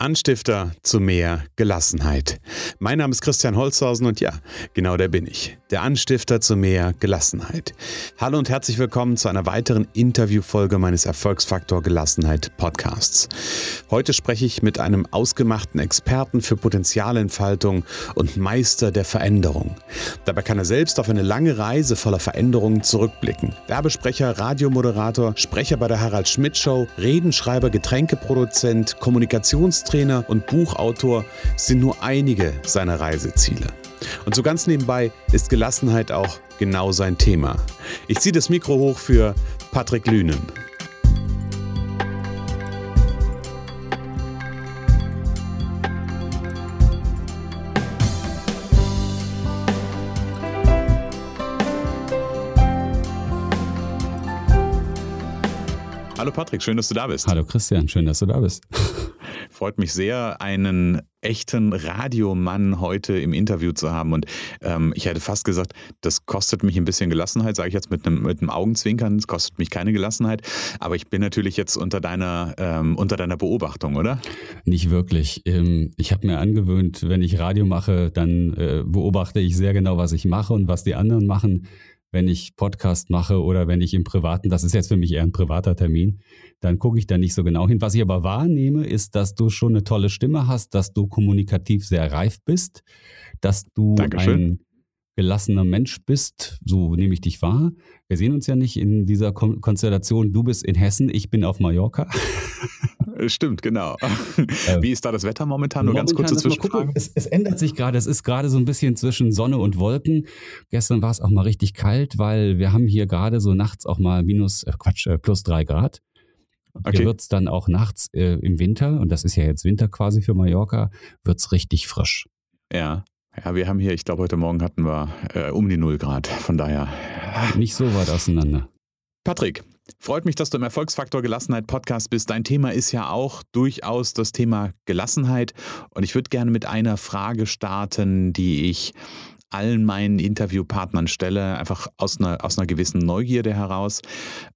Anstifter zu mehr Gelassenheit. Mein Name ist Christian Holzhausen und ja, genau der bin ich. Der Anstifter zu mehr Gelassenheit. Hallo und herzlich willkommen zu einer weiteren Interviewfolge meines Erfolgsfaktor Gelassenheit Podcasts. Heute spreche ich mit einem ausgemachten Experten für Potenzialentfaltung und Meister der Veränderung. Dabei kann er selbst auf eine lange Reise voller Veränderungen zurückblicken. Werbesprecher, Radiomoderator, Sprecher bei der Harald Schmidt Show, Redenschreiber, Getränkeproduzent, Kommunikations Bundestrainer und Buchautor sind nur einige seiner Reiseziele. Und so ganz nebenbei ist Gelassenheit auch genau sein Thema. Ich ziehe das Mikro hoch für Patrick Lünen. Hallo Patrick, schön, dass du da bist. Hallo Christian, schön, dass du da bist. Freut mich sehr, einen echten Radiomann heute im Interview zu haben. Und ähm, ich hätte fast gesagt, das kostet mich ein bisschen Gelassenheit, sage ich jetzt mit einem, mit einem Augenzwinkern. Es kostet mich keine Gelassenheit. Aber ich bin natürlich jetzt unter deiner, ähm, unter deiner Beobachtung, oder? Nicht wirklich. Ähm, ich habe mir angewöhnt, wenn ich Radio mache, dann äh, beobachte ich sehr genau, was ich mache und was die anderen machen wenn ich Podcast mache oder wenn ich im Privaten, das ist jetzt für mich eher ein privater Termin, dann gucke ich da nicht so genau hin. Was ich aber wahrnehme, ist, dass du schon eine tolle Stimme hast, dass du kommunikativ sehr reif bist, dass du Dankeschön. ein gelassener Mensch bist, so nehme ich dich wahr. Wir sehen uns ja nicht in dieser Konstellation. Du bist in Hessen, ich bin auf Mallorca. Stimmt, genau. Ähm, Wie ist da das Wetter momentan? Nur momentan, ganz kurze Zwischenfrage. Es, es, ändert sich gerade. Es ist gerade so ein bisschen zwischen Sonne und Wolken. Gestern war es auch mal richtig kalt, weil wir haben hier gerade so nachts auch mal minus, äh Quatsch, äh, plus drei Grad. Okay. Hier wird es dann auch nachts äh, im Winter, und das ist ja jetzt Winter quasi für Mallorca, wird es richtig frisch. Ja. Ja, wir haben hier, ich glaube, heute Morgen hatten wir äh, um die 0 Grad. Von daher. Nicht so weit auseinander. Patrick, freut mich, dass du im Erfolgsfaktor Gelassenheit Podcast bist. Dein Thema ist ja auch durchaus das Thema Gelassenheit. Und ich würde gerne mit einer Frage starten, die ich allen meinen Interviewpartnern stelle, einfach aus einer, aus einer gewissen Neugierde heraus.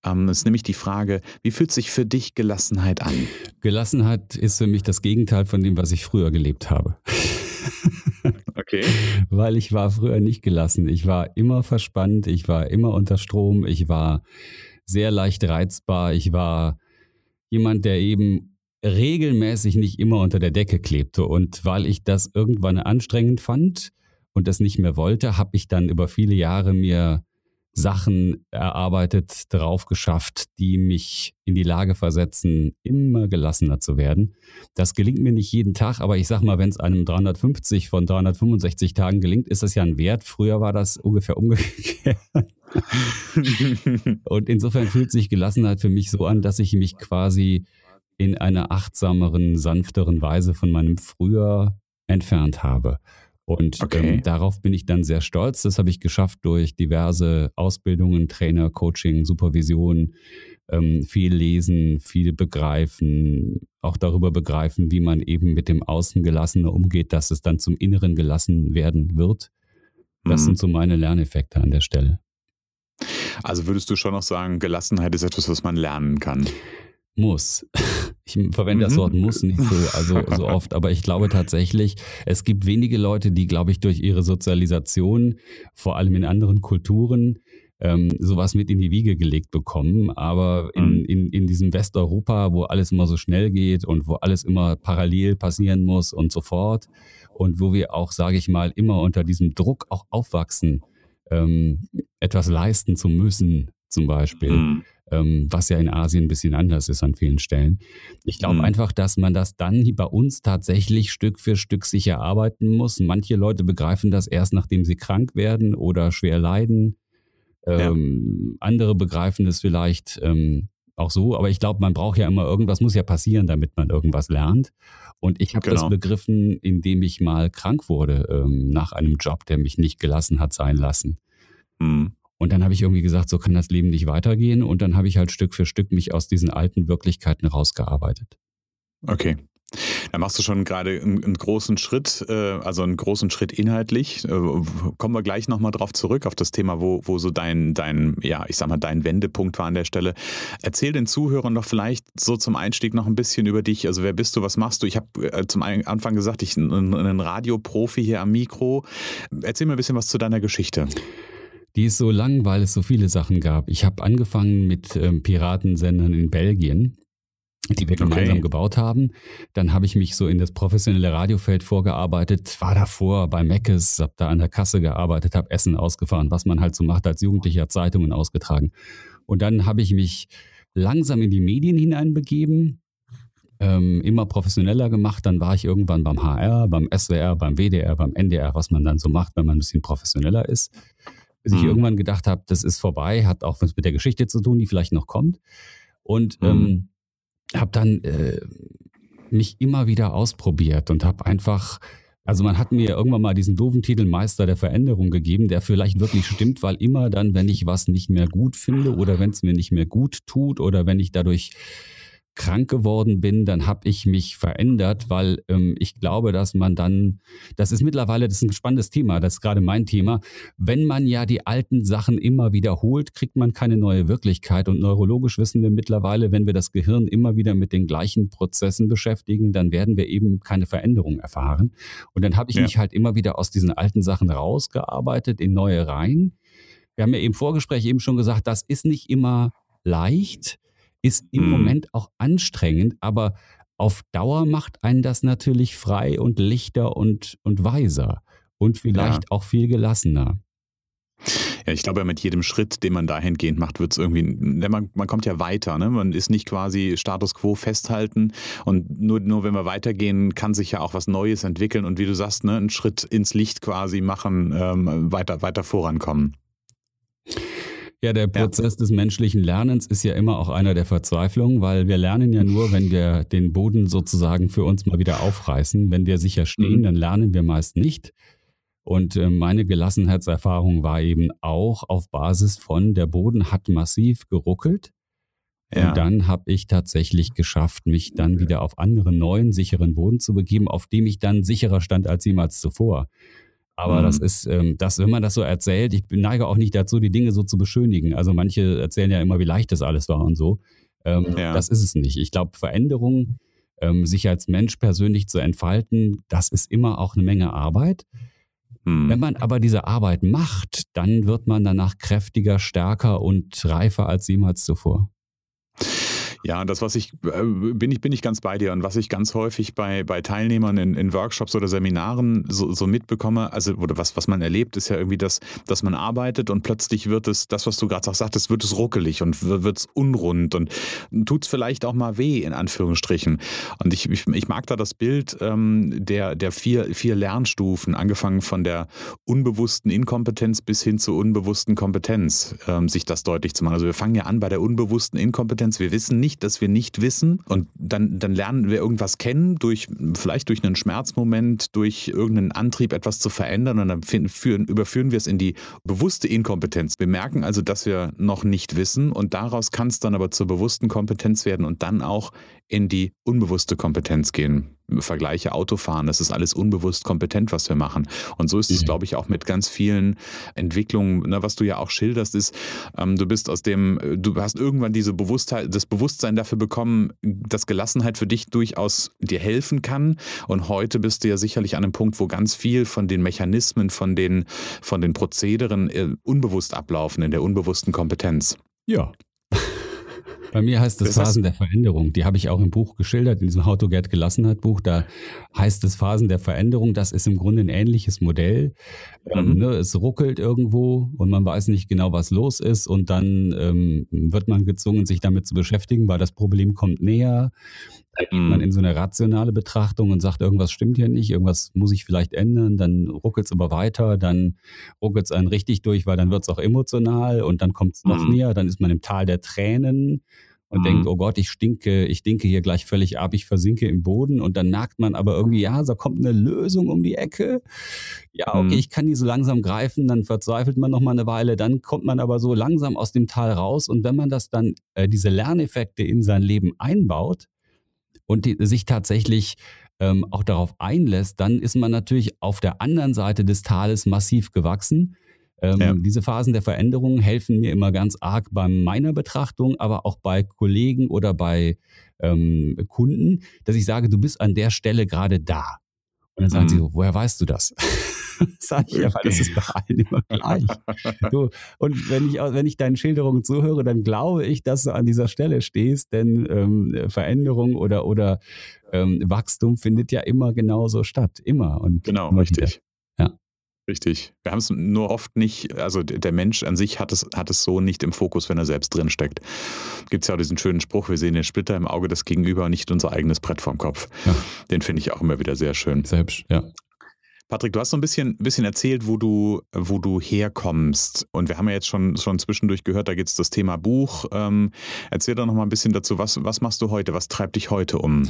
Ähm, ist nämlich die Frage, wie fühlt sich für dich Gelassenheit an? Gelassenheit ist für mich das Gegenteil von dem, was ich früher gelebt habe. Okay. Weil ich war früher nicht gelassen. Ich war immer verspannt, ich war immer unter Strom, ich war sehr leicht reizbar, ich war jemand, der eben regelmäßig nicht immer unter der Decke klebte. Und weil ich das irgendwann anstrengend fand und das nicht mehr wollte, habe ich dann über viele Jahre mir Sachen erarbeitet, drauf geschafft, die mich in die Lage versetzen, immer gelassener zu werden. Das gelingt mir nicht jeden Tag, aber ich sag mal, wenn es einem 350 von 365 Tagen gelingt, ist das ja ein Wert. Früher war das ungefähr umgekehrt. Und insofern fühlt sich Gelassenheit für mich so an, dass ich mich quasi in einer achtsameren, sanfteren Weise von meinem Früher entfernt habe. Und ähm, okay. ähm, darauf bin ich dann sehr stolz. Das habe ich geschafft durch diverse Ausbildungen, Trainer, Coaching, Supervision, ähm, viel lesen, viel begreifen, auch darüber begreifen, wie man eben mit dem Außen gelassener umgeht, dass es dann zum Inneren gelassen werden wird. Das mhm. sind so meine Lerneffekte an der Stelle. Also würdest du schon noch sagen, Gelassenheit ist etwas, was man lernen kann? muss. Ich verwende das mhm. Wort muss nicht so, also so oft, aber ich glaube tatsächlich, es gibt wenige Leute, die, glaube ich, durch ihre Sozialisation, vor allem in anderen Kulturen, ähm, sowas mit in die Wiege gelegt bekommen. Aber in, mhm. in, in diesem Westeuropa, wo alles immer so schnell geht und wo alles immer parallel passieren muss und so fort und wo wir auch, sage ich mal, immer unter diesem Druck auch aufwachsen, ähm, etwas leisten zu müssen, zum Beispiel. Mhm ähm, was ja in Asien ein bisschen anders ist an vielen Stellen. Ich glaube mhm. einfach, dass man das dann bei uns tatsächlich Stück für Stück sich erarbeiten muss. Manche Leute begreifen das erst, nachdem sie krank werden oder schwer leiden. Ähm, ja. Andere begreifen es vielleicht ähm, auch so, aber ich glaube, man braucht ja immer irgendwas, muss ja passieren, damit man irgendwas lernt. Und ich habe genau. das begriffen, indem ich mal krank wurde ähm, nach einem Job, der mich nicht gelassen hat sein lassen. Mhm. Und dann habe ich irgendwie gesagt, so kann das Leben nicht weitergehen. Und dann habe ich halt Stück für Stück mich aus diesen alten Wirklichkeiten rausgearbeitet. Okay. Da machst du schon gerade einen, großen Schritt, äh, also einen großen Schritt inhaltlich. Äh, kommen wir gleich nochmal drauf zurück, auf das Thema, wo, wo so dein, dein, ja, ich sag mal, dein Wendepunkt war an der Stelle. Erzähl den Zuhörern doch vielleicht so zum Einstieg noch ein bisschen über dich. Also wer bist du, was machst du? Ich habe äh, zum Anfang gesagt, ich bin ein Radioprofi hier am Mikro. Erzähl mir ein bisschen was zu deiner Geschichte. Die ist so lang, weil es so viele Sachen gab. Ich habe angefangen mit ähm, Piratensendern in Belgien die wir gemeinsam okay. gebaut haben. Dann habe ich mich so in das professionelle Radiofeld vorgearbeitet, war davor bei Meckes, habe da an der Kasse gearbeitet, habe Essen ausgefahren, was man halt so macht als Jugendlicher, Zeitungen ausgetragen. Und dann habe ich mich langsam in die Medien hineinbegeben, ähm, immer professioneller gemacht. Dann war ich irgendwann beim HR, beim SWR, beim WDR, beim NDR, was man dann so macht, wenn man ein bisschen professioneller ist. Bis ich mhm. irgendwann gedacht habe, das ist vorbei, hat auch was mit der Geschichte zu tun, die vielleicht noch kommt. Und mhm. ähm, habe dann äh, mich immer wieder ausprobiert und habe einfach, also man hat mir irgendwann mal diesen doofen Titel Meister der Veränderung gegeben, der vielleicht wirklich stimmt, weil immer dann, wenn ich was nicht mehr gut finde oder wenn es mir nicht mehr gut tut oder wenn ich dadurch krank geworden bin, dann habe ich mich verändert, weil ähm, ich glaube, dass man dann, das ist mittlerweile, das ist ein spannendes Thema, das ist gerade mein Thema, wenn man ja die alten Sachen immer wiederholt, kriegt man keine neue Wirklichkeit und neurologisch wissen wir mittlerweile, wenn wir das Gehirn immer wieder mit den gleichen Prozessen beschäftigen, dann werden wir eben keine Veränderung erfahren und dann habe ich ja. mich halt immer wieder aus diesen alten Sachen rausgearbeitet in neue rein. Wir haben ja im Vorgespräch eben schon gesagt, das ist nicht immer leicht, ist im mhm. Moment auch anstrengend, aber auf Dauer macht einen das natürlich frei und lichter und, und weiser und vielleicht ja. auch viel gelassener. Ja, ich glaube, mit jedem Schritt, den man dahingehend macht, wird es irgendwie, man, man kommt ja weiter. Ne? Man ist nicht quasi Status quo festhalten und nur, nur wenn wir weitergehen, kann sich ja auch was Neues entwickeln und wie du sagst, ne, einen Schritt ins Licht quasi machen, ähm, weiter, weiter vorankommen. Ja, der Prozess ja. des menschlichen Lernens ist ja immer auch einer der Verzweiflung, weil wir lernen ja nur, wenn wir den Boden sozusagen für uns mal wieder aufreißen. Wenn wir sicher stehen, mhm. dann lernen wir meist nicht. Und äh, meine Gelassenheitserfahrung war eben auch auf Basis von, der Boden hat massiv geruckelt. Ja. Und dann habe ich tatsächlich geschafft, mich dann wieder auf anderen neuen, sicheren Boden zu begeben, auf dem ich dann sicherer stand als jemals zuvor. Aber mhm. das ist, ähm, das, wenn man das so erzählt, ich neige auch nicht dazu, die Dinge so zu beschönigen. Also manche erzählen ja immer, wie leicht das alles war und so. Ähm, ja. Das ist es nicht. Ich glaube, Veränderung, ähm, sich als Mensch persönlich zu entfalten, das ist immer auch eine Menge Arbeit. Mhm. Wenn man aber diese Arbeit macht, dann wird man danach kräftiger, stärker und reifer als jemals zuvor. Ja, das, was ich, äh, bin ich, bin ich ganz bei dir und was ich ganz häufig bei, bei Teilnehmern in, in Workshops oder Seminaren so, so mitbekomme, also, oder was, was man erlebt, ist ja irgendwie das, dass man arbeitet und plötzlich wird es, das, was du gerade auch sagtest, wird es ruckelig und wird es unrund und tut es vielleicht auch mal weh, in Anführungsstrichen. Und ich, ich, ich mag da das Bild ähm, der, der vier, vier Lernstufen, angefangen von der unbewussten Inkompetenz bis hin zur unbewussten Kompetenz, ähm, sich das deutlich zu machen. Also wir fangen ja an bei der unbewussten Inkompetenz. Wir wissen nicht, nicht, dass wir nicht wissen. Und dann, dann lernen wir irgendwas kennen, durch, vielleicht durch einen Schmerzmoment, durch irgendeinen Antrieb, etwas zu verändern. Und dann führen, überführen wir es in die bewusste Inkompetenz. Wir merken also, dass wir noch nicht wissen. Und daraus kann es dann aber zur bewussten Kompetenz werden und dann auch in die unbewusste Kompetenz gehen. Vergleiche Autofahren, das ist alles unbewusst kompetent, was wir machen. Und so ist es, mhm. glaube ich, auch mit ganz vielen Entwicklungen, ne, was du ja auch schilderst, ist, ähm, du bist aus dem, du hast irgendwann diese Bewusstheit, das Bewusstsein dafür bekommen, dass Gelassenheit für dich durchaus dir helfen kann. Und heute bist du ja sicherlich an einem Punkt, wo ganz viel von den Mechanismen, von den, von den Prozederen äh, unbewusst ablaufen, in der unbewussten Kompetenz. Ja, bei mir heißt es Phasen der Veränderung. Die habe ich auch im Buch geschildert, in diesem How to Get Gelassenheit Buch. Da heißt es Phasen der Veränderung. Das ist im Grunde ein ähnliches Modell. Ähm, mhm. Ne, es ruckelt irgendwo und man weiß nicht genau, was los ist. Und dann ähm, wird man gezwungen, sich damit zu beschäftigen, weil das Problem kommt näher. Da geht man mhm. in so eine rationale Betrachtung und sagt, irgendwas stimmt hier nicht, irgendwas muss ich vielleicht ändern, dann ruckelt es aber weiter, dann ruckelt es einen richtig durch, weil dann wird es auch emotional und dann kommt es noch mhm. näher, dann ist man im Tal der Tränen und mhm. denkt, oh Gott, ich stinke, ich stinke hier gleich völlig ab, ich versinke im Boden und dann merkt man aber irgendwie, ja, da kommt eine Lösung um die Ecke. Ja, okay, mhm. ich kann die so langsam greifen, dann verzweifelt man noch mal eine Weile, dann kommt man aber so langsam aus dem Tal raus und wenn man das dann, äh, diese Lerneffekte in sein Leben einbaut, und die, sich tatsächlich ähm, auch darauf einlässt, dann ist man natürlich auf der anderen Seite des Tales massiv gewachsen. Ähm, ja. Diese Phasen der Veränderung helfen mir immer ganz arg bei meiner Betrachtung, aber auch bei Kollegen oder bei ähm, Kunden, dass ich sage, du bist an der Stelle gerade da. Und dann sagen mhm. sie so, woher weißt du das? Sag ich ja, weil das ist bei allen immer gleich. Du, und wenn ich, wenn ich deinen Schilderungen zuhöre, dann glaube ich, dass du an dieser Stelle stehst, denn ähm, Veränderung oder, oder ähm, Wachstum findet ja immer genauso statt. Immer. Und genau, immer richtig. Wieder. Richtig. Wir haben es nur oft nicht, also der Mensch an sich hat es, hat es so nicht im Fokus, wenn er selbst drin steckt. Gibt es ja auch diesen schönen Spruch, wir sehen den Splitter im Auge des Gegenüber, nicht unser eigenes Brett vorm Kopf. Ja. Den finde ich auch immer wieder sehr schön. Selbst, ja. Patrick, du hast so ein bisschen, bisschen erzählt, wo du, wo du herkommst. Und wir haben ja jetzt schon, schon zwischendurch gehört, da geht es das Thema Buch. Ähm, erzähl doch noch mal ein bisschen dazu, was, was machst du heute? Was treibt dich heute um?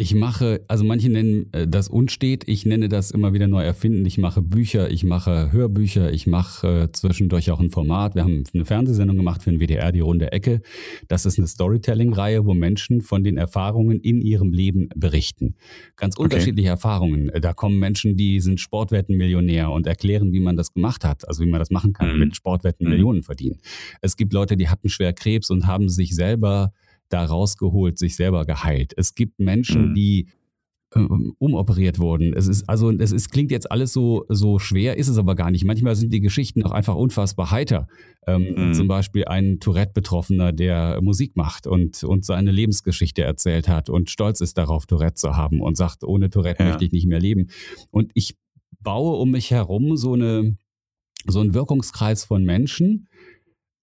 Ich mache, also manche nennen äh, das unstet, ich nenne das immer wieder neu erfinden. Ich mache Bücher, ich mache Hörbücher, ich mache äh, zwischendurch auch ein Format. Wir haben eine Fernsehsendung gemacht für den WDR, die Runde Ecke. Das ist eine Storytelling-Reihe, wo Menschen von den Erfahrungen in ihrem Leben berichten. Ganz okay. unterschiedliche Erfahrungen. Da kommen Menschen, die sind Sportwettenmillionär und erklären, wie man das gemacht hat, also wie man das machen kann, mhm. mit Sportwetten mhm. Millionen verdienen. Es gibt Leute, die hatten schwer Krebs und haben sich selber da rausgeholt, sich selber geheilt. Es gibt Menschen, mhm. die ähm, umoperiert wurden. Es ist also es ist, klingt jetzt alles so so schwer, ist es aber gar nicht. Manchmal sind die Geschichten auch einfach unfassbar heiter. Ähm, mhm. Zum Beispiel ein Tourette-Betroffener, der Musik macht und und seine Lebensgeschichte erzählt hat und stolz ist darauf, Tourette zu haben und sagt, ohne Tourette ja. möchte ich nicht mehr leben. Und ich baue um mich herum so eine so einen Wirkungskreis von Menschen,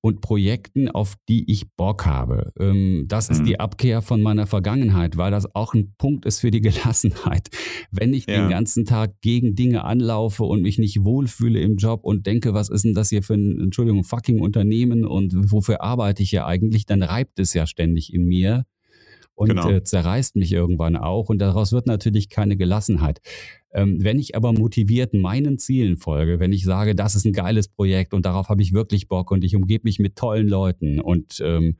und Projekten, auf die ich Bock habe. Ähm, das ist die mhm. Abkehr von meiner Vergangenheit, weil das auch ein Punkt ist für die Gelassenheit. Wenn ich ja. den ganzen Tag gegen Dinge anlaufe und mich nicht wohlfühle im Job und denke, was ist denn das hier für ein, Entschuldigung, fucking Unternehmen und wofür arbeite ich ja eigentlich, dann reibt es ja ständig in mir und genau. äh, zerreißt mich irgendwann auch und daraus wird natürlich keine Gelassenheit. Ähm, wenn ich aber motiviert meinen Zielen folge, wenn ich sage, das ist ein geiles Projekt und darauf habe ich wirklich Bock und ich umgebe mich mit tollen Leuten und ähm,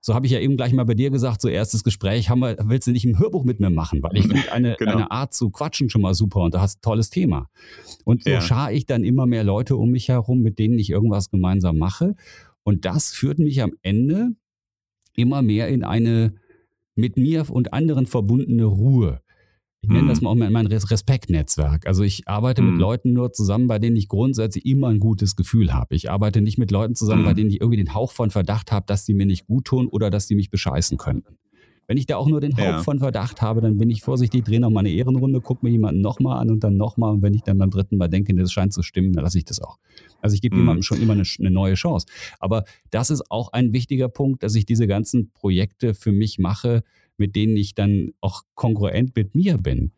so habe ich ja eben gleich mal bei dir gesagt, so erstes Gespräch, haben wir, willst du nicht ein Hörbuch mit mir machen? Weil ich finde eine, genau. eine Art zu quatschen schon mal super und du hast ein tolles Thema. Und so ja. schar ich dann immer mehr Leute um mich herum, mit denen ich irgendwas gemeinsam mache. Und das führt mich am Ende immer mehr in eine mit mir und anderen verbundene Ruhe. Ich nenne das mhm. mal auch mein Respektnetzwerk. Also ich arbeite mm. mit mhm. Leuten nur zusammen, bei denen ich grundsätzlich immer ein gutes Gefühl habe. Ich arbeite nicht mit Leuten zusammen, mm. bei mhm. denen ich irgendwie den Hauch von Verdacht habe, dass sie mir nicht gut tun oder dass sie mich bescheißen könnten. Wenn ich da auch nur den Hauch ja. von Verdacht habe, dann bin ich vorsichtig, drehe noch mal eine Ehrenrunde, gucke mir jemanden nochmal an und dann nochmal. Und wenn ich dann beim dritten Mal denke, das scheint zu stimmen, dann lasse ich das auch. Also ich gebe mm. jemandem schon immer eine, eine neue Chance. Aber das ist auch ein wichtiger Punkt, dass ich diese ganzen Projekte für mich mache, mit denen ich dann auch kongruent mit mir bin.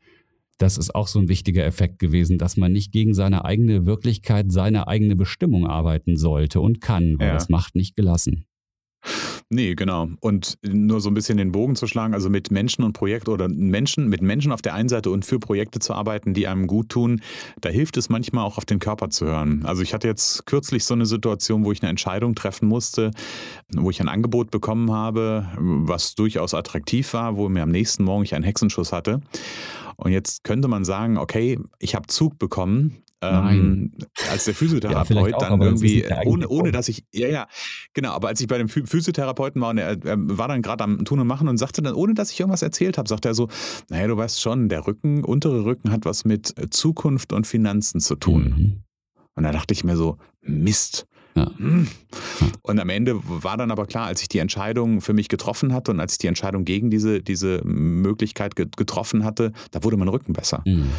Das ist auch so ein wichtiger Effekt gewesen, dass man nicht gegen seine eigene Wirklichkeit, seine eigene Bestimmung arbeiten sollte und kann, weil ja. das macht nicht gelassen. Nee, genau. Und nur so ein bisschen den Bogen zu schlagen, also mit Menschen und Projekt oder Menschen, mit Menschen auf der einen Seite und für Projekte zu arbeiten, die einem gut tun, da hilft es manchmal auch auf den Körper zu hören. Also ich hatte jetzt kürzlich so eine Situation, wo ich eine Entscheidung treffen musste, wo ich ein Angebot bekommen habe, was durchaus attraktiv war, wo mir am nächsten Morgen ich einen Hexenschuss hatte. Und jetzt könnte man sagen, okay, ich habe Zug bekommen, ähm, als der Physiotherapeut ja, dann irgendwie, ohne, ohne dass ich, ja, ja, genau, aber als ich bei dem Physiotherapeuten war und er, er war dann gerade am Tun und Machen und sagte dann, ohne dass ich irgendwas erzählt habe, sagte er so, naja, du weißt schon, der Rücken, untere Rücken hat was mit Zukunft und Finanzen zu tun. Mhm. Und da dachte ich mir so, Mist. Ja. Hm. Und am Ende war dann aber klar, als ich die Entscheidung für mich getroffen hatte und als ich die Entscheidung gegen diese, diese Möglichkeit getroffen hatte, da wurde mein Rücken besser. Mhm.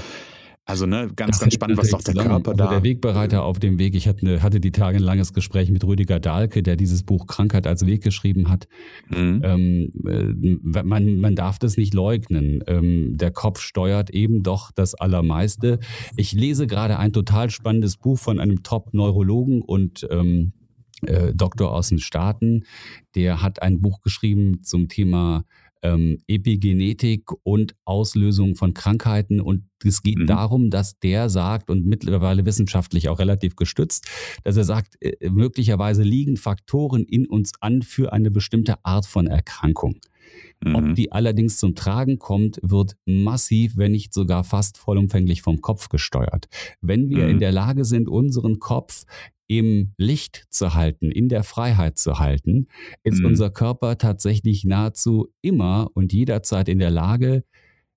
Also ne, ganz, ganz spannend, was doch der Körper also da. Der Wegbereiter auf dem Weg. Ich hatte, hatte die Tage ein langes Gespräch mit Rüdiger Dahlke, der dieses Buch Krankheit als Weg geschrieben hat. Mhm. Ähm, äh, man, man darf das nicht leugnen. Ähm, der Kopf steuert eben doch das Allermeiste. Ich lese gerade ein total spannendes Buch von einem Top-Neurologen und ähm, äh, Doktor aus den Staaten. Der hat ein Buch geschrieben zum Thema ähm, Epigenetik und Auslösung von Krankheiten. Und es geht mhm. darum, dass der sagt, und mittlerweile wissenschaftlich auch relativ gestützt, dass er sagt, äh, möglicherweise liegen Faktoren in uns an für eine bestimmte Art von Erkrankung. Mhm. Ob die allerdings zum Tragen kommt, wird massiv, wenn nicht sogar fast vollumfänglich vom Kopf gesteuert. Wenn wir mhm. in der Lage sind, unseren Kopf im Licht zu halten, in der Freiheit zu halten, ist mhm. unser Körper tatsächlich nahezu immer und jederzeit in der Lage,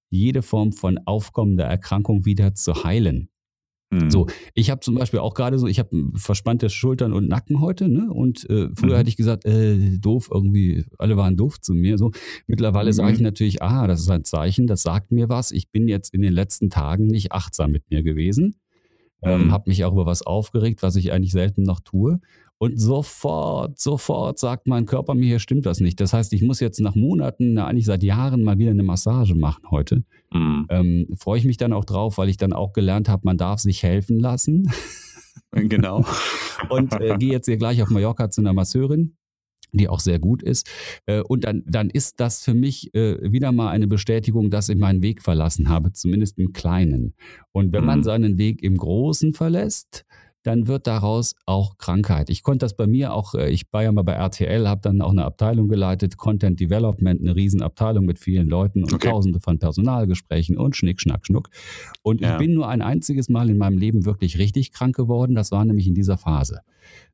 jede Form von aufkommender Erkrankung wieder zu heilen. Mhm. So, ich habe zum Beispiel auch gerade so, ich habe verspannte Schultern und Nacken heute, ne? Und äh, früher mhm. hatte ich gesagt, äh, doof, irgendwie, alle waren doof zu mir. So, mittlerweile mhm. sage ich natürlich, ah, das ist ein Zeichen, das sagt mir was. Ich bin jetzt in den letzten Tagen nicht achtsam mit mir gewesen. Ähm, mhm. habe mich auch über was aufgeregt, was ich eigentlich selten noch tue. Und sofort, sofort sagt mein Körper mir, hier stimmt das nicht. Das heißt, ich muss jetzt nach Monaten, eigentlich seit Jahren mal wieder eine Massage machen heute. Mhm. Ähm, Freue ich mich dann auch drauf, weil ich dann auch gelernt habe, man darf sich helfen lassen. Genau. und äh, gehe jetzt hier gleich auf Mallorca zu einer Masseurin die auch sehr gut ist. Äh, und dann, dann ist das für mich äh, wieder mal eine Bestätigung, dass ich meinen Weg verlassen habe, zumindest im Kleinen. Und wenn man mhm. seinen Weg im Großen verlässt, dann wird daraus auch Krankheit. Ich konnte das bei mir auch, äh, ich war ja mal bei RTL, habe dann auch eine Abteilung geleitet, Content Development, eine Riesenabteilung mit vielen Leuten und okay. tausende von Personalgesprächen und Schnick, Schnack, Schnuck. Und ja. ich bin nur ein einziges Mal in meinem Leben wirklich richtig krank geworden, das war nämlich in dieser Phase.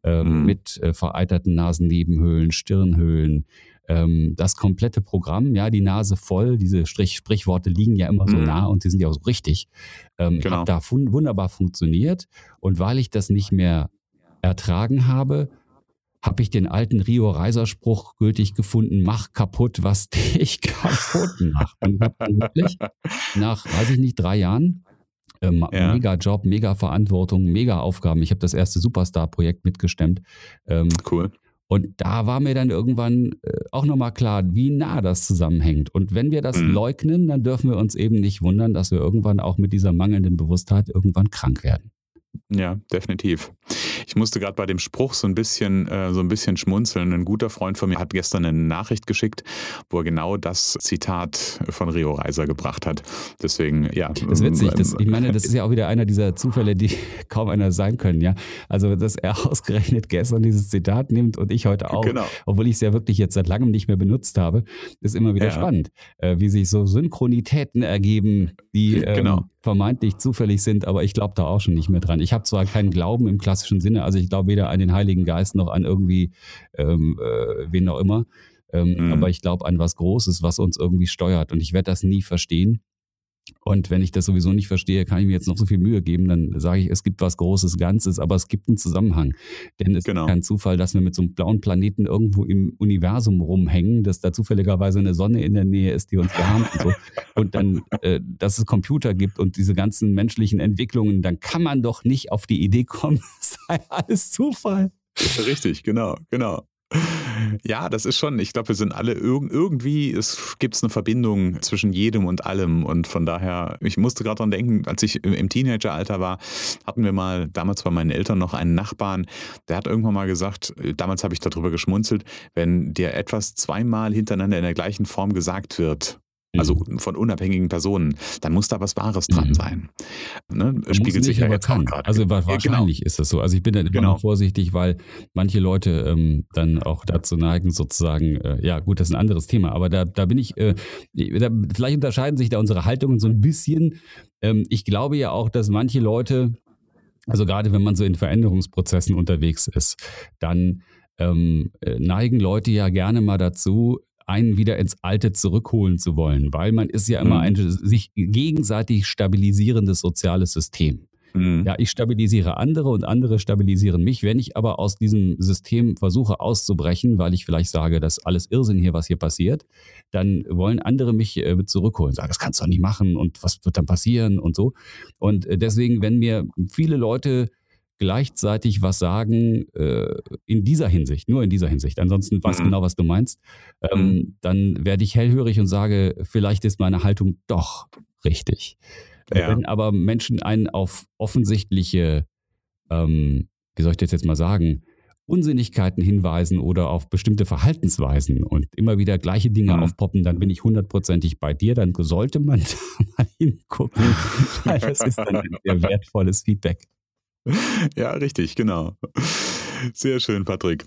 Äh, mhm. Mit äh, vereiterten Nasennebenhöhlen, Stirnhöhlen, ähm, das komplette Programm, ja, die Nase voll, diese Strich Sprichworte liegen ja immer so mhm. nah und sie sind ja auch so richtig, ähm, genau. hat da fun wunderbar funktioniert. Und weil ich das nicht mehr ertragen habe, habe ich den alten Rio Reiser Spruch gültig gefunden, mach kaputt, was dich kaputt macht. Und habe wirklich nach, weiß ich nicht, drei Jahren ähm, ja. Mega Job, mega Verantwortung, mega Aufgaben. Ich habe das erste Superstar-Projekt mitgestemmt. Ähm, cool. Und da war mir dann irgendwann äh, auch nochmal klar, wie nah das zusammenhängt. Und wenn wir das mhm. leugnen, dann dürfen wir uns eben nicht wundern, dass wir irgendwann auch mit dieser mangelnden Bewusstheit irgendwann krank werden. Ja, definitiv. Ich musste gerade bei dem Spruch so ein bisschen, äh, so ein bisschen schmunzeln. Ein guter Freund von mir hat gestern eine Nachricht geschickt, wo er genau das Zitat von Rio Reiser gebracht hat. Deswegen, ja. Das ist witzig. Das, ich meine, das ist ja auch wieder einer dieser Zufälle, die kaum einer sein können, ja. Also, dass er ausgerechnet gestern dieses Zitat nimmt und ich heute auch, genau. obwohl ich es ja wirklich jetzt seit langem nicht mehr benutzt habe, ist immer wieder ja. spannend, äh, wie sich so Synchronitäten ergeben, die ähm, genau. Vermeintlich zufällig sind, aber ich glaube da auch schon nicht mehr dran. Ich habe zwar keinen Glauben im klassischen Sinne, also ich glaube weder an den Heiligen Geist noch an irgendwie ähm, äh, wen auch immer, ähm, mhm. aber ich glaube an was Großes, was uns irgendwie steuert und ich werde das nie verstehen. Und wenn ich das sowieso nicht verstehe, kann ich mir jetzt noch so viel Mühe geben, dann sage ich, es gibt was Großes, Ganzes, aber es gibt einen Zusammenhang. Denn es genau. ist kein Zufall, dass wir mit so einem blauen Planeten irgendwo im Universum rumhängen, dass da zufälligerweise eine Sonne in der Nähe ist, die uns wärmt und so. Und dann, äh, dass es Computer gibt und diese ganzen menschlichen Entwicklungen, dann kann man doch nicht auf die Idee kommen, es sei alles Zufall. Richtig, genau, genau. Ja, das ist schon, ich glaube, wir sind alle irg irgendwie, es gibt eine Verbindung zwischen jedem und allem. Und von daher, ich musste gerade dran denken, als ich im Teenageralter war, hatten wir mal, damals bei meinen Eltern noch einen Nachbarn, der hat irgendwann mal gesagt, damals habe ich darüber geschmunzelt, wenn dir etwas zweimal hintereinander in der gleichen Form gesagt wird, also mhm. von unabhängigen Personen, dann muss da was Wahres dran mhm. sein. Ne? Spiegelt sich ja jetzt kann. auch gerade. Also wahrscheinlich genau. ist das so. Also ich bin dann immer genau. vorsichtig, weil manche Leute ähm, dann auch dazu neigen, sozusagen, äh, ja gut, das ist ein anderes Thema, aber da, da bin ich, äh, da, vielleicht unterscheiden sich da unsere Haltungen so ein bisschen. Ähm, ich glaube ja auch, dass manche Leute, also gerade wenn man so in Veränderungsprozessen unterwegs ist, dann ähm, äh, neigen Leute ja gerne mal dazu, einen wieder ins Alte zurückholen zu wollen, weil man ist ja immer mhm. ein sich gegenseitig stabilisierendes soziales System. Mhm. Ja, ich stabilisiere andere und andere stabilisieren mich. Wenn ich aber aus diesem System versuche auszubrechen, weil ich vielleicht sage, das ist alles Irrsinn hier, was hier passiert, dann wollen andere mich äh, zurückholen, sagen, das kannst du doch nicht machen und was wird dann passieren und so. Und äh, deswegen, wenn mir viele Leute gleichzeitig was sagen äh, in dieser Hinsicht, nur in dieser Hinsicht. Ansonsten weiß mhm. genau, was du meinst. Ähm, mhm. Dann werde ich hellhörig und sage, vielleicht ist meine Haltung doch richtig. Ja. Wenn aber Menschen einen auf offensichtliche, ähm, wie soll ich das jetzt mal sagen, Unsinnigkeiten hinweisen oder auf bestimmte Verhaltensweisen und immer wieder gleiche Dinge mhm. aufpoppen, dann bin ich hundertprozentig bei dir. Dann sollte man da mal hingucken, weil das ist dann ein sehr wertvolles Feedback. Ja, richtig, genau. Sehr schön, Patrick.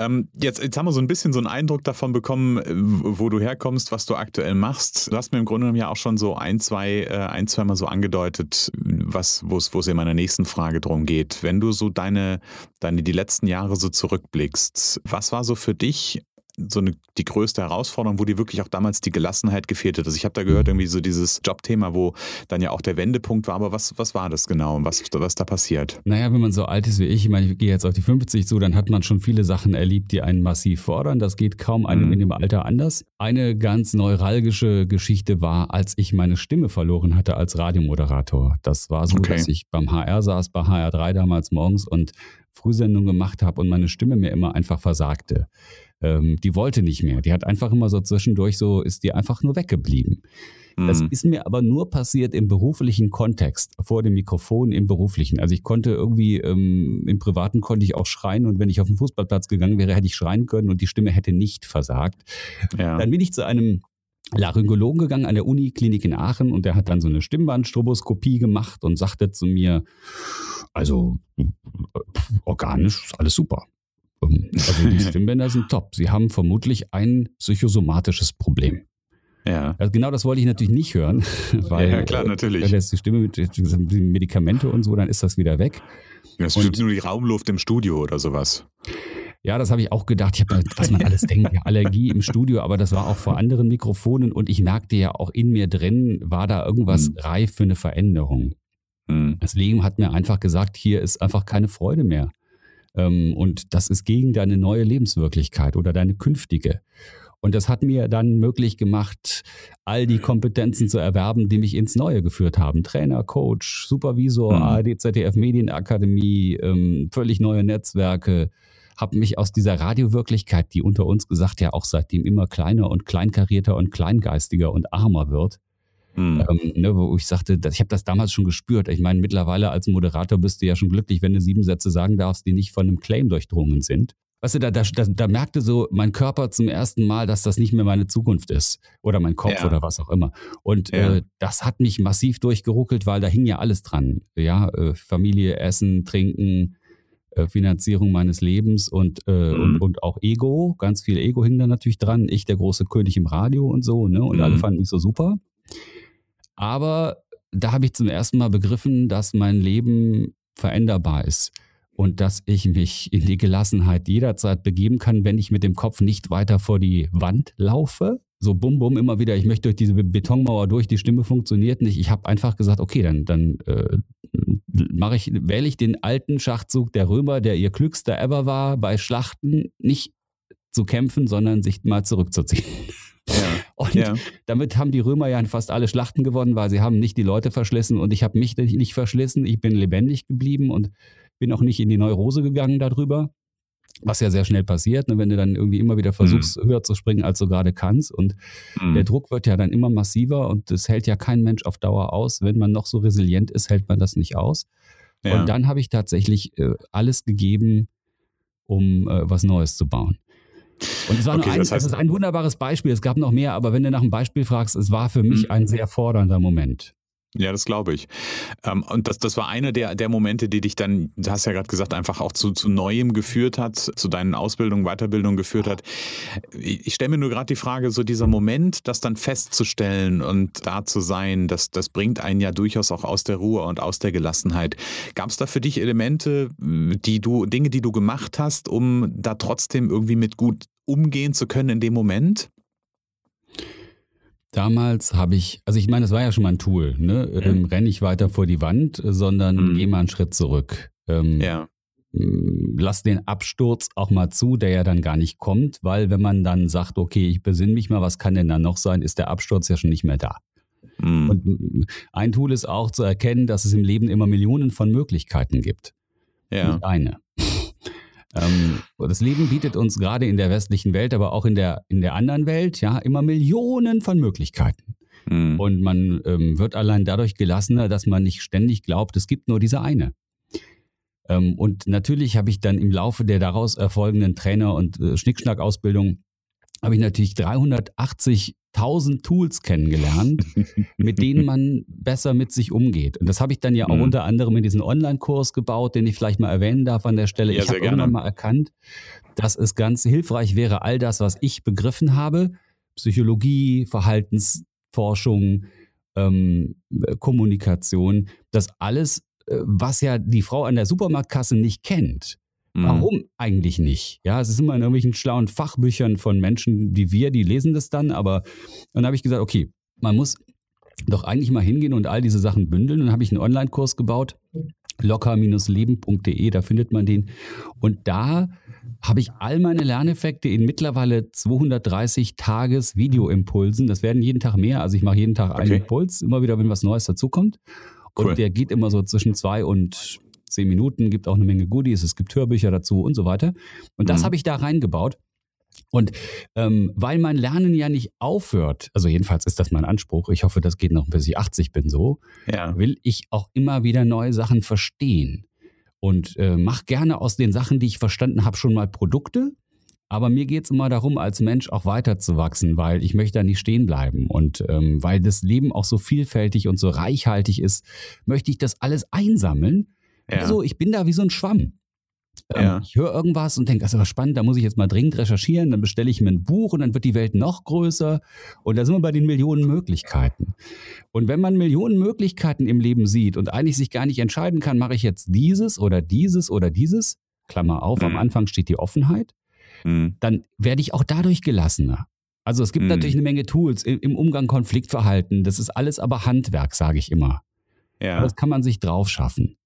Ähm, jetzt, jetzt haben wir so ein bisschen so einen Eindruck davon bekommen, äh, wo du herkommst, was du aktuell machst. Du hast mir im Grunde genommen ja auch schon so ein, zwei, äh, ein, zwei Mal so angedeutet, wo es, wo es in meiner nächsten Frage drum geht. Wenn du so deine, deine, die letzten Jahre so zurückblickst, was war so für dich so eine, die größte Herausforderung, wo dir wirklich auch damals die Gelassenheit gefehlt hat. Also ich habe da gehört, irgendwie so dieses Jobthema, wo dann ja auch der Wendepunkt war, aber was, was war das genau und was, was da passiert? Naja, wenn man so alt ist wie ich, ich meine, ich gehe jetzt auf die 50 zu, dann hat man schon viele Sachen erlebt, die einen massiv fordern. Das geht kaum einem mhm. in dem Alter anders. Eine ganz neuralgische Geschichte war, als ich meine Stimme verloren hatte als Radiomoderator. Das war so, okay. dass ich beim HR saß, bei HR3 damals morgens und Frühsendung gemacht habe und meine Stimme mir immer einfach versagte ähm, die wollte nicht mehr. Die hat einfach immer so zwischendurch so, ist die einfach nur weggeblieben. Das mhm. ist mir aber nur passiert im beruflichen Kontext, vor dem Mikrofon im beruflichen. Also ich konnte irgendwie, ähm, im Privaten konnte ich auch schreien und wenn ich auf den Fußballplatz gegangen wäre, hätte ich schreien können und die Stimme hätte nicht versagt. Ja. Dann bin ich zu einem Laryngologen gegangen an der Uniklinik in Aachen und der hat dann so eine Stimmbandstroboskopie gemacht und sagte zu mir, also äh, organisch ist alles super. Also die Stimmbänder sind top. Sie haben vermutlich ein psychosomatisches Problem. Ja. Also genau das wollte ich natürlich nicht hören, weil ja, klar, natürlich. wenn jetzt die Stimme mit Medikamente und so, dann ist das wieder weg. Es wird nur die Raumluft im Studio oder sowas. Ja, das habe ich auch gedacht. Ich habe, was man alles denkt, Allergie im Studio, aber das war auch vor anderen Mikrofonen und ich merkte ja auch in mir drin, war da irgendwas mhm. reif für eine Veränderung. Mhm. Das Leben hat mir einfach gesagt, hier ist einfach keine Freude mehr. Ähm, und das ist gegen deine neue Lebenswirklichkeit oder deine künftige. Und das hat mir dann möglich gemacht, all die Kompetenzen zu erwerben, die mich ins Neue geführt haben. Trainer, Coach, Supervisor, mhm. ARD, ZDF Medienakademie, ähm, völlig neue Netzwerke. Habe mich aus dieser Radiowirklichkeit, die unter uns gesagt ja auch seitdem immer kleiner und kleinkarierter und kleingeistiger und armer wird, Mhm. Ähm, ne, wo ich sagte, ich habe das damals schon gespürt. Ich meine, mittlerweile als Moderator bist du ja schon glücklich, wenn du sieben Sätze sagen darfst, die nicht von einem Claim durchdrungen sind. Weißt du, da, da, da, merkte so mein Körper zum ersten Mal, dass das nicht mehr meine Zukunft ist. Oder mein Kopf ja. oder was auch immer. Und ja. äh, das hat mich massiv durchgeruckelt, weil da hing ja alles dran. Ja, äh, Familie, Essen, Trinken, äh, Finanzierung meines Lebens und, äh, mhm. und, und, auch Ego. Ganz viel Ego hing da natürlich dran. Ich, der große König im Radio und so, ne? Und mhm. alle fanden mich so super. Aber da habe ich zum ersten Mal begriffen, dass mein Leben veränderbar ist und dass ich mich in die Gelassenheit jederzeit begeben kann, wenn ich mit dem Kopf nicht weiter vor die Wand laufe. So bum bum immer wieder, ich möchte durch diese Betonmauer durch, die Stimme funktioniert nicht. Ich habe einfach gesagt, okay, dann, dann äh, mache ich, wähle ich den alten Schachzug der Römer, der ihr klügster ever war, bei Schlachten nicht zu kämpfen, sondern sich mal zurückzuziehen. Und ja. damit haben die Römer ja fast alle Schlachten gewonnen, weil sie haben nicht die Leute verschlissen und ich habe mich nicht verschlissen. Ich bin lebendig geblieben und bin auch nicht in die Neurose gegangen darüber. Was ja sehr schnell passiert, ne, wenn du dann irgendwie immer wieder versuchst, mhm. höher zu springen, als du gerade kannst. Und mhm. der Druck wird ja dann immer massiver und das hält ja kein Mensch auf Dauer aus. Wenn man noch so resilient ist, hält man das nicht aus. Ja. Und dann habe ich tatsächlich äh, alles gegeben, um äh, was Neues zu bauen. Und es war okay, nur ein, das, heißt, das ist ein wunderbares Beispiel. Es gab noch mehr, aber wenn du nach einem Beispiel fragst, es war für mich mhm. ein sehr fordernder Moment. Ja, das glaube ich. Ähm, und das, das war einer der, der Momente, die dich dann, du hast ja gerade gesagt, einfach auch zu, zu Neuem geführt hat, zu deinen Ausbildungen, Weiterbildungen geführt hat. Ich, stelle mir nur gerade die Frage, so dieser Moment, das dann festzustellen und da zu sein, das, das bringt einen ja durchaus auch aus der Ruhe und aus der Gelassenheit. Gab es da für dich Elemente, die du, Dinge, die du gemacht hast, um da trotzdem irgendwie mit gut umgehen zu können in dem Moment? Damals habe ich, also ich meine, es war ja schon mal ein Tool, ne? Ähm, renn nicht weiter vor die Wand, sondern mhm. geh mal einen Schritt zurück. Ähm, ja. Lass den Absturz auch mal zu, der ja dann gar nicht kommt, weil wenn man dann sagt, okay, ich besinne mich mal, was kann denn da noch sein, ist der Absturz ja schon nicht mehr da. Mhm. Und ein Tool ist auch zu erkennen, dass es im Leben immer Millionen von Möglichkeiten gibt. Ja. Nicht eine. Ähm, das Leben bietet uns gerade in der westlichen Welt, aber auch in der, in der anderen Welt, ja, immer Millionen von Möglichkeiten. Mhm. Und man ähm, wird allein dadurch gelassener, dass man nicht ständig glaubt, es gibt nur diese eine. Ähm, und natürlich habe ich dann im Laufe der daraus erfolgenden Trainer- und äh, Schnickschnack-Ausbildung habe ich natürlich 380 tausend Tools kennengelernt, mit denen man besser mit sich umgeht. Und das habe ich dann ja auch mhm. unter anderem in diesen Online-Kurs gebaut, den ich vielleicht mal erwähnen darf an der Stelle. Ja, ich habe irgendwann mal erkannt, dass es ganz hilfreich wäre, all das, was ich begriffen habe, Psychologie, Verhaltensforschung, ähm, Kommunikation, das alles, äh, was ja die Frau an der Supermarktkasse nicht kennt. Warum eigentlich nicht? Ja, es ist immer in irgendwelchen schlauen Fachbüchern von Menschen, die wir, die lesen das dann, aber dann habe ich gesagt, okay, man muss doch eigentlich mal hingehen und all diese Sachen bündeln. Dann habe ich einen Online-Kurs gebaut, locker-leben.de, da findet man den. Und da habe ich all meine Lerneffekte in mittlerweile 230 Tages Videoimpulsen. Das werden jeden Tag mehr. Also ich mache jeden Tag einen Impuls, immer wieder, wenn was Neues dazukommt. Cool. Und der geht immer so zwischen zwei und zehn Minuten, gibt auch eine Menge Goodies, es gibt Hörbücher dazu und so weiter. Und das mhm. habe ich da reingebaut. Und ähm, weil mein Lernen ja nicht aufhört, also jedenfalls ist das mein Anspruch, ich hoffe, das geht noch bis ich 80 bin so, ja. will ich auch immer wieder neue Sachen verstehen. Und äh, mache gerne aus den Sachen, die ich verstanden habe, schon mal Produkte. Aber mir geht es immer darum, als Mensch auch weiterzuwachsen, weil ich möchte da nicht stehen bleiben. Und ähm, weil das Leben auch so vielfältig und so reichhaltig ist, möchte ich das alles einsammeln ja. Also ich bin da wie so ein Schwamm. Ähm, ja. Ich höre irgendwas und denke, das ist aber spannend, da muss ich jetzt mal dringend recherchieren, dann bestelle ich mir ein Buch und dann wird die Welt noch größer. Und da sind wir bei den Millionen Möglichkeiten. Und wenn man Millionen Möglichkeiten im Leben sieht und eigentlich sich gar nicht entscheiden kann, mache ich jetzt dieses oder dieses oder dieses, Klammer auf, mhm. am Anfang steht die Offenheit, mhm. dann werde ich auch dadurch gelassener. Also es gibt mhm. natürlich eine Menge Tools im Umgang Konfliktverhalten, das ist alles aber Handwerk, sage ich immer. Ja. Das kann man sich drauf schaffen.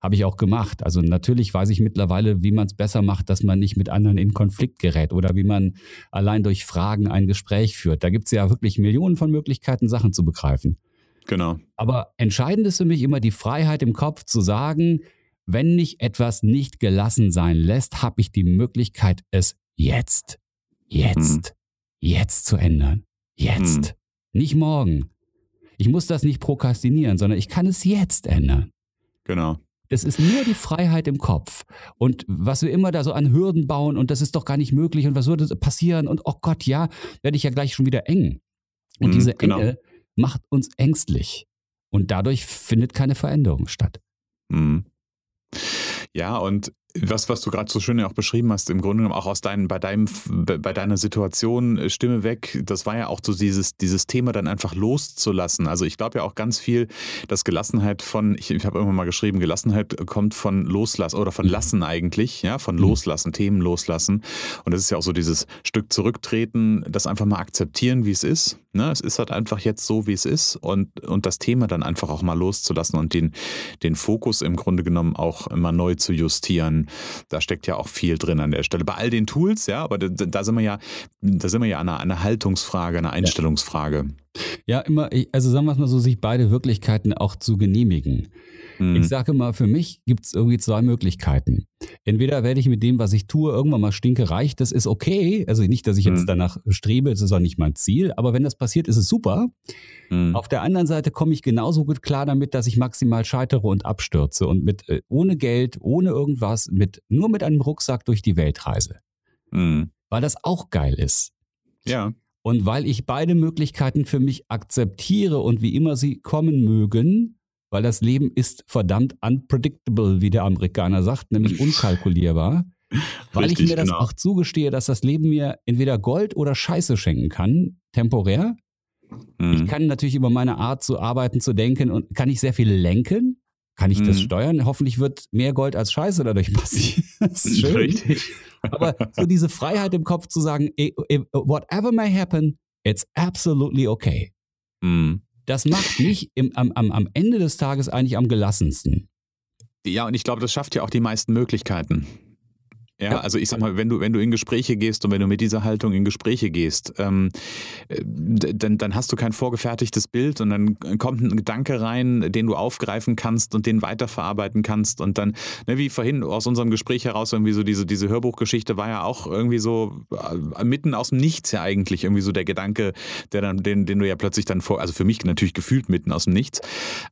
Habe ich auch gemacht. Also natürlich weiß ich mittlerweile, wie man es besser macht, dass man nicht mit anderen in Konflikt gerät oder wie man allein durch Fragen ein Gespräch führt. Da gibt es ja wirklich Millionen von Möglichkeiten, Sachen zu begreifen. Genau. Aber entscheidend ist für mich immer die Freiheit im Kopf zu sagen, wenn mich etwas nicht gelassen sein lässt, habe ich die Möglichkeit, es jetzt, jetzt, hm. jetzt zu ändern. Jetzt. Hm. Nicht morgen. Ich muss das nicht prokrastinieren, sondern ich kann es jetzt ändern. Genau. Das ist nur die Freiheit im Kopf. Und was wir immer da so an Hürden bauen und das ist doch gar nicht möglich und was würde passieren und oh Gott, ja, werde ich ja gleich schon wieder eng. Und mhm, diese genau. Enge macht uns ängstlich. Und dadurch findet keine Veränderung statt. Mhm. Ja, und was, was du gerade so schön auch beschrieben hast, im Grunde genommen auch aus deinem, bei deinem, bei deiner Situation äh, Stimme weg, das war ja auch so dieses, dieses Thema dann einfach loszulassen. Also ich glaube ja auch ganz viel, dass Gelassenheit von, ich, ich habe irgendwann mal geschrieben, Gelassenheit kommt von Loslassen oder von mhm. Lassen eigentlich, ja, von mhm. Loslassen, Themen loslassen. Und das ist ja auch so dieses Stück zurücktreten, das einfach mal akzeptieren, wie es ist. Ne? Es ist halt einfach jetzt so, wie es ist und, und das Thema dann einfach auch mal loszulassen und den, den Fokus im Grunde genommen auch immer neu zu justieren. Da steckt ja auch viel drin an der Stelle. Bei all den Tools, ja, aber da, da sind wir ja, da sind wir ja an einer, einer Haltungsfrage, einer Einstellungsfrage. Ja, immer, also sagen wir es mal so, sich beide Wirklichkeiten auch zu genehmigen. Mhm. Ich sage mal, für mich gibt es irgendwie zwei Möglichkeiten. Entweder werde ich mit dem, was ich tue, irgendwann mal stinkereich, das ist okay. Also nicht, dass ich jetzt mhm. danach strebe, das ist auch nicht mein Ziel, aber wenn das passiert, ist es super. Mhm. Auf der anderen Seite komme ich genauso gut klar damit, dass ich maximal scheitere und abstürze und mit äh, ohne Geld, ohne irgendwas, mit nur mit einem Rucksack durch die Welt reise. Mhm. Weil das auch geil ist. Ja. Und weil ich beide Möglichkeiten für mich akzeptiere und wie immer sie kommen mögen, weil das Leben ist verdammt unpredictable, wie der Amerikaner sagt, nämlich unkalkulierbar. weil Richtig, ich mir das genau. auch zugestehe, dass das Leben mir entweder Gold oder Scheiße schenken kann, temporär. Mhm. Ich kann natürlich über meine Art zu arbeiten, zu denken und kann ich sehr viel lenken. Kann ich mhm. das steuern? Hoffentlich wird mehr Gold als Scheiße dadurch passieren. Das ist schön. Richtig. Aber so diese Freiheit im Kopf zu sagen, whatever may happen, it's absolutely okay. Mhm. Das macht mich im, am, am, am Ende des Tages eigentlich am gelassensten. Ja, und ich glaube, das schafft ja auch die meisten Möglichkeiten. Ja, also ich sag mal, wenn du, wenn du in Gespräche gehst und wenn du mit dieser Haltung in Gespräche gehst, ähm, äh, dann, dann hast du kein vorgefertigtes Bild und dann kommt ein Gedanke rein, den du aufgreifen kannst und den weiterverarbeiten kannst. Und dann, ne, wie vorhin aus unserem Gespräch heraus, irgendwie so diese, diese Hörbuchgeschichte war ja auch irgendwie so äh, mitten aus dem Nichts ja eigentlich irgendwie so der Gedanke, der dann, den, den du ja plötzlich dann vor, also für mich natürlich gefühlt mitten aus dem Nichts.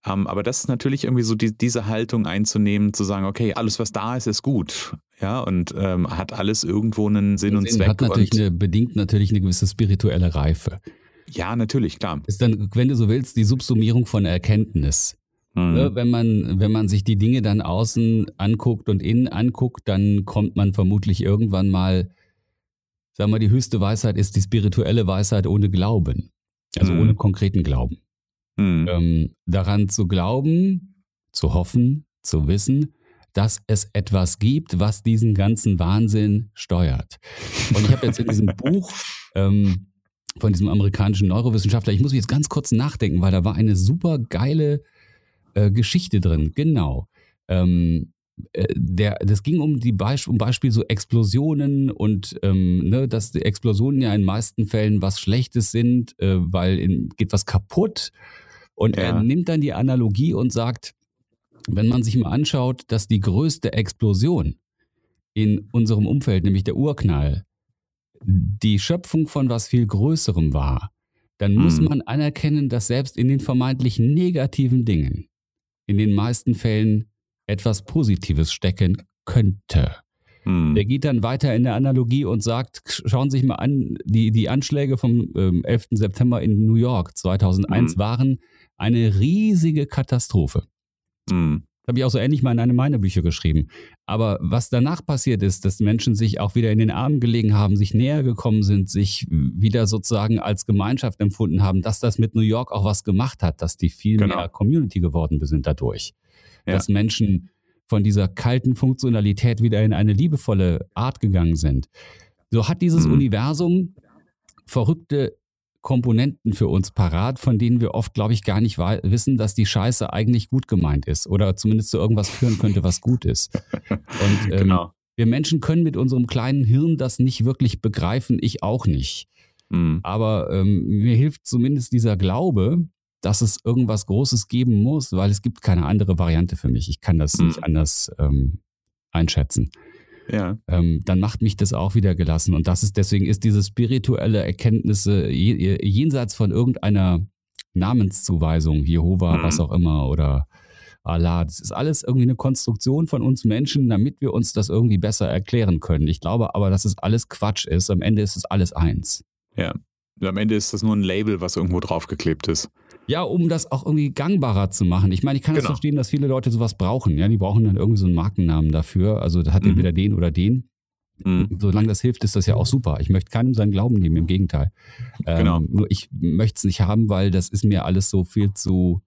Ähm, aber das ist natürlich irgendwie so die, diese Haltung einzunehmen, zu sagen, okay, alles was da ist, ist gut ja, und ähm, hat alles irgendwo einen Sinn und, und Zweck. Hat natürlich eine, bedingt natürlich eine gewisse spirituelle Reife. Ja, natürlich, klar. Ist dann, wenn du so willst, die Subsumierung von Erkenntnis. Mhm. Ne, wenn, man, wenn man sich die Dinge dann außen anguckt und innen anguckt, dann kommt man vermutlich irgendwann mal, sagen wir, die höchste Weisheit ist die spirituelle Weisheit ohne Glauben. Also mhm. ohne konkreten Glauben. Mhm. Ähm, daran zu glauben, zu hoffen, zu wissen, dass es etwas gibt, was diesen ganzen Wahnsinn steuert. Und ich habe jetzt in diesem Buch ähm, von diesem amerikanischen Neurowissenschaftler, ich muss mich jetzt ganz kurz nachdenken, weil da war eine super geile äh, Geschichte drin. Genau. Ähm, äh, der, das ging um die Beisp um Beispiel so Explosionen und ähm, ne, dass die Explosionen ja in meisten Fällen was Schlechtes sind, äh, weil in, geht was kaputt. Und ja. er nimmt dann die Analogie und sagt, wenn man sich mal anschaut, dass die größte Explosion in unserem Umfeld, nämlich der Urknall, die Schöpfung von was viel Größerem war, dann muss mhm. man anerkennen, dass selbst in den vermeintlich negativen Dingen in den meisten Fällen etwas Positives stecken könnte. Hm. Der geht dann weiter in der Analogie und sagt, schauen Sie sich mal an, die, die Anschläge vom ähm, 11. September in New York 2001 hm. waren eine riesige Katastrophe. Hm. Habe ich auch so ähnlich mal in einem meiner Bücher geschrieben. Aber was danach passiert ist, dass Menschen sich auch wieder in den Armen gelegen haben, sich näher gekommen sind, sich wieder sozusagen als Gemeinschaft empfunden haben, dass das mit New York auch was gemacht hat, dass die viel genau. mehr Community geworden sind dadurch. Ja. Dass Menschen von dieser kalten Funktionalität wieder in eine liebevolle Art gegangen sind. So hat dieses mhm. Universum verrückte Komponenten für uns parat, von denen wir oft, glaube ich, gar nicht wissen, dass die Scheiße eigentlich gut gemeint ist oder zumindest zu irgendwas führen könnte, was gut ist. Und ähm, genau. wir Menschen können mit unserem kleinen Hirn das nicht wirklich begreifen, ich auch nicht. Mhm. Aber ähm, mir hilft zumindest dieser Glaube, dass es irgendwas Großes geben muss, weil es gibt keine andere Variante für mich. Ich kann das mhm. nicht anders ähm, einschätzen ja. ähm, dann macht mich das auch wieder gelassen. Und das ist, deswegen ist diese spirituelle Erkenntnisse jenseits von irgendeiner Namenszuweisung, Jehova, mhm. was auch immer, oder Allah, das ist alles irgendwie eine Konstruktion von uns Menschen, damit wir uns das irgendwie besser erklären können. Ich glaube aber, dass es alles Quatsch ist. Am Ende ist es alles eins. Ja. Am Ende ist das nur ein Label, was irgendwo draufgeklebt ist. Ja, um das auch irgendwie gangbarer zu machen. Ich meine, ich kann genau. das verstehen, dass viele Leute sowas brauchen. Ja, die brauchen dann irgendwie so einen Markennamen dafür. Also da hat mhm. entweder den oder den. Mhm. Solange das hilft, ist das ja auch super. Ich möchte keinem seinen Glauben nehmen, im Gegenteil. Ähm, genau. Nur ich möchte es nicht haben, weil das ist mir alles so viel zu,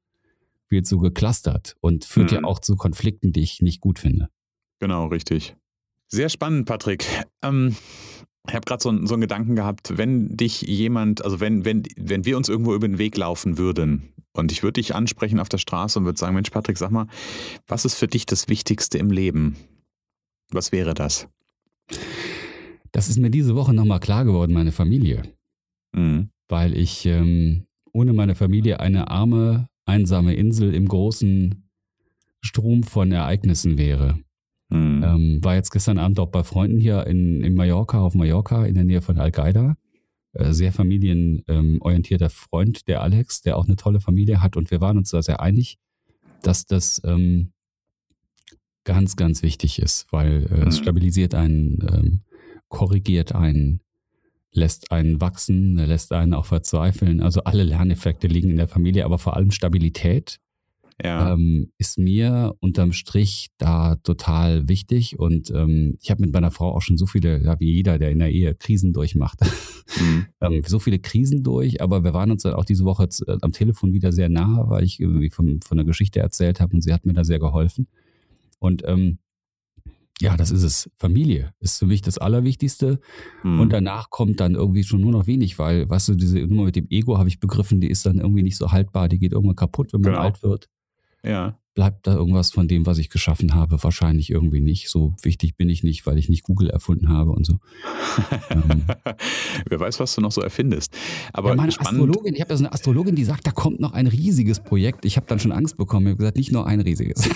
viel zu geklustert und führt mhm. ja auch zu Konflikten, die ich nicht gut finde. Genau, richtig. Sehr spannend, Patrick. Ähm, ich habe gerade so, so, einen Gedanken gehabt, wenn dich jemand, also wenn, wenn, wenn wir uns irgendwo über den Weg laufen würden und ich würde dich ansprechen auf der Straße und würde sagen, Mensch Patrick, sag mal, was ist für dich das Wichtigste im Leben? Was wäre das? Das ist mir diese Woche nochmal klar geworden, meine Familie. Mhm. Weil ich ähm, ohne meine Familie eine arme, einsame Insel im großen Strom von Ereignissen wäre. Mhm. Ähm, war jetzt gestern Abend auch bei Freunden hier in, in Mallorca, auf Mallorca, in der Nähe von Al-Qaida. Äh, sehr familienorientierter Freund, der Alex, der auch eine tolle Familie hat. Und wir waren uns da sehr einig, dass das ähm, ganz, ganz wichtig ist, weil äh, mhm. es stabilisiert einen, ähm, korrigiert einen, lässt einen wachsen, lässt einen auch verzweifeln. Also alle Lerneffekte liegen in der Familie, aber vor allem Stabilität ja. ähm, ist mir unterm Strich da total wichtig. Und ähm, ich habe mit meiner Frau auch schon so viele, ja, wie jeder, der in der Ehe Krisen durchmacht, mhm. ähm, so viele Krisen durch. Aber wir waren uns dann auch diese Woche äh, am Telefon wieder sehr nah, weil ich irgendwie von, von einer Geschichte erzählt habe und sie hat mir da sehr geholfen. Und ähm, ja, das ist es. Familie ist für mich das Allerwichtigste. Mhm. Und danach kommt dann irgendwie schon nur noch wenig, weil, weißt du, diese Nummer mit dem Ego habe ich begriffen, die ist dann irgendwie nicht so haltbar, die geht irgendwann kaputt, wenn man genau. alt wird. Ja. Bleibt da irgendwas von dem, was ich geschaffen habe? Wahrscheinlich irgendwie nicht. So wichtig bin ich nicht, weil ich nicht Google erfunden habe und so. ähm. Wer weiß, was du noch so erfindest. Aber ja, meine spannend. Astrologin, ich habe da so eine Astrologin, die sagt, da kommt noch ein riesiges Projekt. Ich habe dann schon Angst bekommen. Ich habe gesagt, nicht nur ein riesiges.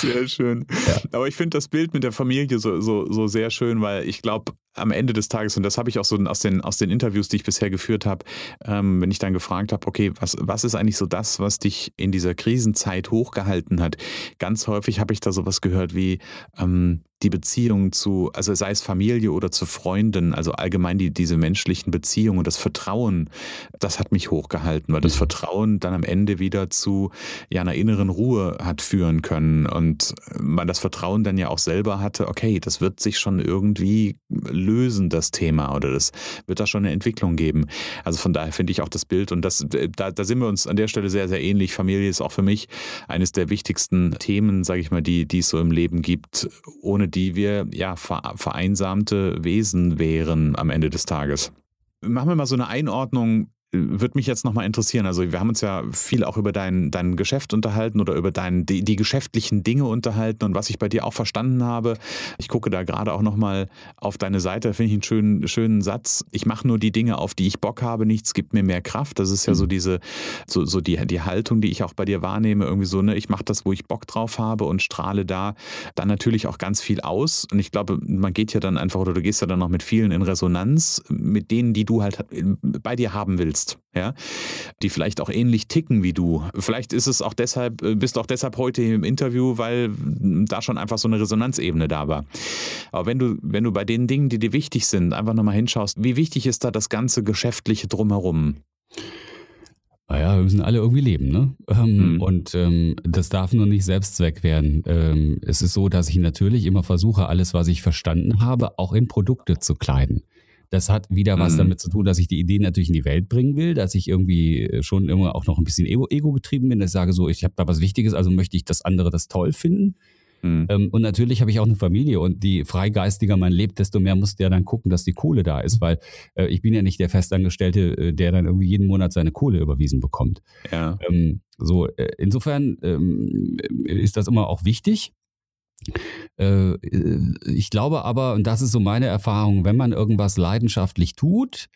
sehr schön. Ja. Aber ich finde das Bild mit der Familie so, so, so sehr schön, weil ich glaube, am Ende des Tages, und das habe ich auch so aus den, aus den Interviews, die ich bisher geführt habe, ähm, wenn ich dann gefragt habe, okay, was, was ist eigentlich so das, was dich in dieser Krisenzeit hochgehalten hat? Ganz häufig habe ich da sowas gehört wie, ähm, die Beziehung zu, also sei es Familie oder zu Freunden, also allgemein die, diese menschlichen Beziehungen, das Vertrauen, das hat mich hochgehalten, weil das mhm. Vertrauen dann am Ende wieder zu ja, einer inneren Ruhe hat führen können und man das Vertrauen dann ja auch selber hatte, okay, das wird sich schon irgendwie lösen, das Thema, oder das wird da schon eine Entwicklung geben. Also von daher finde ich auch das Bild und das, da, da sind wir uns an der Stelle sehr, sehr ähnlich. Familie ist auch für mich eines der wichtigsten Themen, sage ich mal, die, die es so im Leben gibt, ohne die wir ja vereinsamte Wesen wären am Ende des Tages. Machen wir mal so eine Einordnung würde mich jetzt nochmal interessieren. Also, wir haben uns ja viel auch über dein, dein Geschäft unterhalten oder über dein, die, die geschäftlichen Dinge unterhalten und was ich bei dir auch verstanden habe. Ich gucke da gerade auch nochmal auf deine Seite, finde ich einen schönen, schönen Satz. Ich mache nur die Dinge, auf die ich Bock habe, nichts gibt mir mehr Kraft. Das ist ja so mhm. diese, so, so die, die Haltung, die ich auch bei dir wahrnehme. Irgendwie so, ne, ich mache das, wo ich Bock drauf habe und strahle da dann natürlich auch ganz viel aus. Und ich glaube, man geht ja dann einfach oder du gehst ja dann noch mit vielen in Resonanz, mit denen, die du halt bei dir haben willst kennst, ja, die vielleicht auch ähnlich ticken wie du. Vielleicht ist es auch deshalb, äh, bist du auch deshalb heute im Interview, weil da schon einfach so eine Resonanzebene da war. Aber wenn du, wenn du bei den Dingen, die dir wichtig sind, einfach nochmal hinschaust, wie wichtig ist da das ganze Geschäftliche drumherum? Naja, wir müssen alle irgendwie leben, ne? Ähm, mhm. Und ähm, das darf nur nicht Selbstzweck werden. Ähm, es ist so, dass ich natürlich immer versuche, alles, was ich verstanden habe, auch in Produkte zu kleiden. Das hat wieder was mhm. damit zu tun, dass ich die Ideen natürlich in die Welt bringen will, dass ich irgendwie äh, schon immer auch noch ein bisschen Ego, Ego getrieben bin, dass ich sage so, ich habe da was Wichtiges, also möchte ich, dass andere das toll finden. Mhm. Ähm, und natürlich habe ich auch eine Familie und je freigeistiger man lebt, desto mehr muss der dann gucken, dass die Kohle da ist, weil äh, ich bin ja nicht der Festangestellte, äh, der dann irgendwie jeden Monat seine Kohle überwiesen bekommt. Ja. Ähm, so, äh, insofern ähm, ist das immer auch wichtig. Äh, ich glaube aber, und das ist so meine Erfahrung, wenn man irgendwas leidenschaftlich tut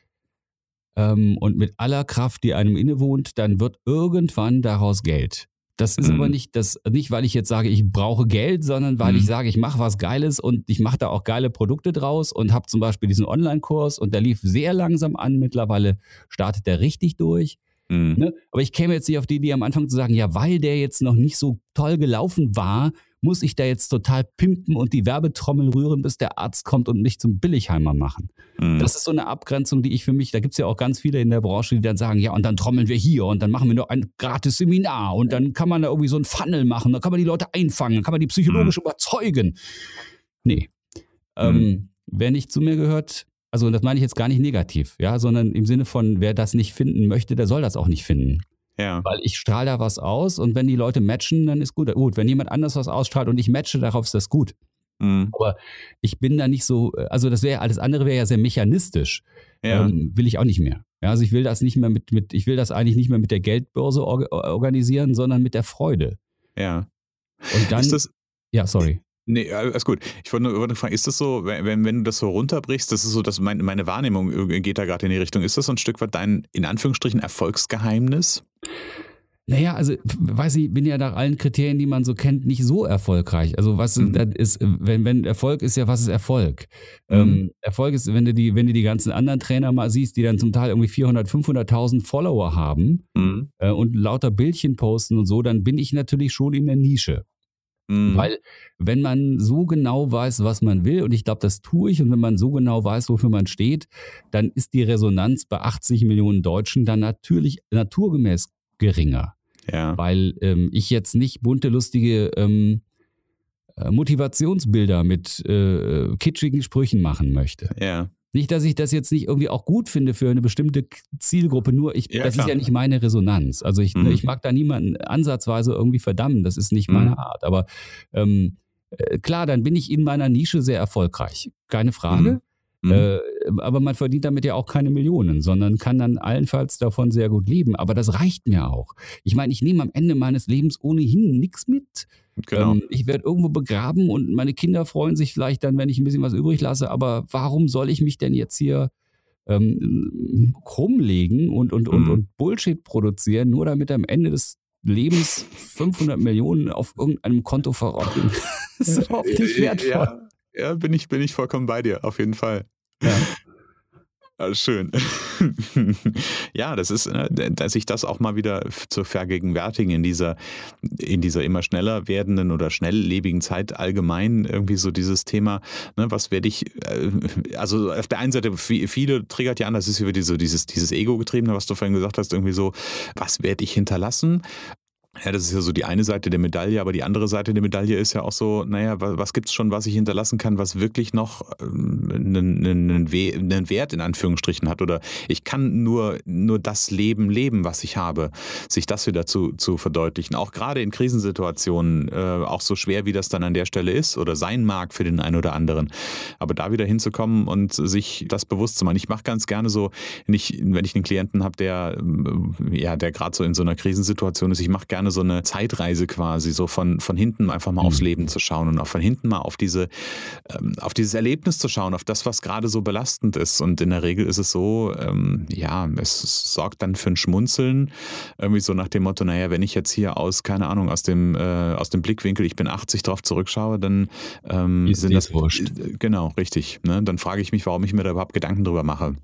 ähm, und mit aller Kraft, die einem innewohnt, dann wird irgendwann daraus Geld. Das ist mhm. aber nicht das, nicht, weil ich jetzt sage, ich brauche Geld, sondern weil mhm. ich sage, ich mache was Geiles und ich mache da auch geile Produkte draus und habe zum Beispiel diesen Online-Kurs und der lief sehr langsam an. Mittlerweile startet der richtig durch. Mhm. Ne? Aber ich käme jetzt nicht auf die Idee am Anfang zu sagen, ja, weil der jetzt noch nicht so toll gelaufen war, muss ich da jetzt total pimpen und die Werbetrommel rühren, bis der Arzt kommt und mich zum Billigheimer machen. Mhm. Das ist so eine Abgrenzung, die ich für mich, da gibt es ja auch ganz viele in der Branche, die dann sagen, ja, und dann trommeln wir hier und dann machen wir noch ein gratis Seminar und dann kann man da irgendwie so ein Funnel machen, dann kann man die Leute einfangen, dann kann man die psychologisch mhm. überzeugen. Nee. Ähm, mhm. Ähm, wer nicht zu mir gehört, also das meine ich jetzt gar nicht negativ, ja, sondern im Sinne von, wer das nicht finden möchte, der soll das auch nicht finden. Ja. Weil ich strahle da was aus und wenn die Leute matchen, dann ist gut. Gut, wenn jemand anders was ausstrahlt und ich matche, darauf ist das gut. Mhm. Aber ich bin da nicht so, also das wäre, alles andere wäre ja sehr mechanistisch. Ja. Ähm, will ich auch nicht mehr. Ja, also ich will das nicht mehr mit, mit, ich will das eigentlich nicht mehr mit der Geldbörse or organisieren, sondern mit der Freude. Ja. Und dann. Ist das, ja, sorry. Nee, alles gut. Ich wollte nur fragen, ist das so, wenn, wenn du das so runterbrichst, das ist so, dass mein, meine Wahrnehmung geht da gerade in die Richtung, ist das so ein Stück weit dein, in Anführungsstrichen, Erfolgsgeheimnis? Naja, also weiß ich, bin ja nach allen Kriterien, die man so kennt, nicht so erfolgreich. Also was mhm. das ist, wenn, wenn Erfolg ist ja, was ist Erfolg? Mhm. Ähm, Erfolg ist, wenn du die, wenn du die ganzen anderen Trainer mal siehst, die dann zum Teil irgendwie 400, 500.000 Follower haben mhm. äh, und lauter Bildchen posten und so, dann bin ich natürlich schon in der Nische. Mhm. Weil wenn man so genau weiß, was man will, und ich glaube, das tue ich, und wenn man so genau weiß, wofür man steht, dann ist die Resonanz bei 80 Millionen Deutschen dann natürlich naturgemäß geringer. Ja. Weil ähm, ich jetzt nicht bunte, lustige ähm, äh, Motivationsbilder mit äh, kitschigen Sprüchen machen möchte. Ja. Nicht, dass ich das jetzt nicht irgendwie auch gut finde für eine bestimmte Zielgruppe, nur ich, ja, das klar. ist ja nicht meine Resonanz. Also ich, mhm. ich mag da niemanden ansatzweise irgendwie verdammen, das ist nicht mhm. meine Art. Aber ähm, äh, klar, dann bin ich in meiner Nische sehr erfolgreich. Keine Frage. Mhm. Mhm. Äh, aber man verdient damit ja auch keine Millionen, sondern kann dann allenfalls davon sehr gut leben. Aber das reicht mir auch. Ich meine, ich nehme am Ende meines Lebens ohnehin nichts mit. Genau. Ähm, ich werde irgendwo begraben und meine Kinder freuen sich vielleicht dann, wenn ich ein bisschen was übrig lasse. Aber warum soll ich mich denn jetzt hier ähm, rumlegen und, und, mhm. und, und Bullshit produzieren, nur damit am Ende des Lebens 500 Millionen auf irgendeinem Konto verrotten? das ist überhaupt nicht wertvoll. Ja, ja, bin, ich, bin ich vollkommen bei dir, auf jeden Fall. Ja. Ah, schön. ja, das ist, äh, dass ich das auch mal wieder zu vergegenwärtigen in dieser, in dieser immer schneller werdenden oder schnelllebigen Zeit allgemein irgendwie so dieses Thema, ne, was werde ich, äh, also auf der einen Seite, viele triggert ja an, das ist über diese, dieses, dieses Ego-getriebene, was du vorhin gesagt hast, irgendwie so, was werde ich hinterlassen? Ja, das ist ja so die eine Seite der Medaille, aber die andere Seite der Medaille ist ja auch so, naja, was, was gibt es schon, was ich hinterlassen kann, was wirklich noch ähm, einen, einen, einen, Wert in Anführungsstrichen hat oder ich kann nur, nur das Leben leben, was ich habe, sich das wieder zu, zu verdeutlichen. Auch gerade in Krisensituationen, äh, auch so schwer, wie das dann an der Stelle ist oder sein mag für den einen oder anderen. Aber da wieder hinzukommen und sich das bewusst zu machen. Ich mache ganz gerne so, wenn ich, wenn ich einen Klienten habe, der, äh, ja, der gerade so in so einer Krisensituation ist, ich mache gerne gerne so eine Zeitreise quasi, so von, von hinten einfach mal mhm. aufs Leben zu schauen und auch von hinten mal auf diese, ähm, auf dieses Erlebnis zu schauen, auf das, was gerade so belastend ist. Und in der Regel ist es so, ähm, ja, es sorgt dann für ein Schmunzeln, irgendwie so nach dem Motto, naja, wenn ich jetzt hier aus, keine Ahnung, aus dem, äh, aus dem Blickwinkel, ich bin 80 drauf zurückschaue, dann ähm, ist sind das wurscht. Genau, richtig. Ne? Dann frage ich mich, warum ich mir da überhaupt Gedanken drüber mache.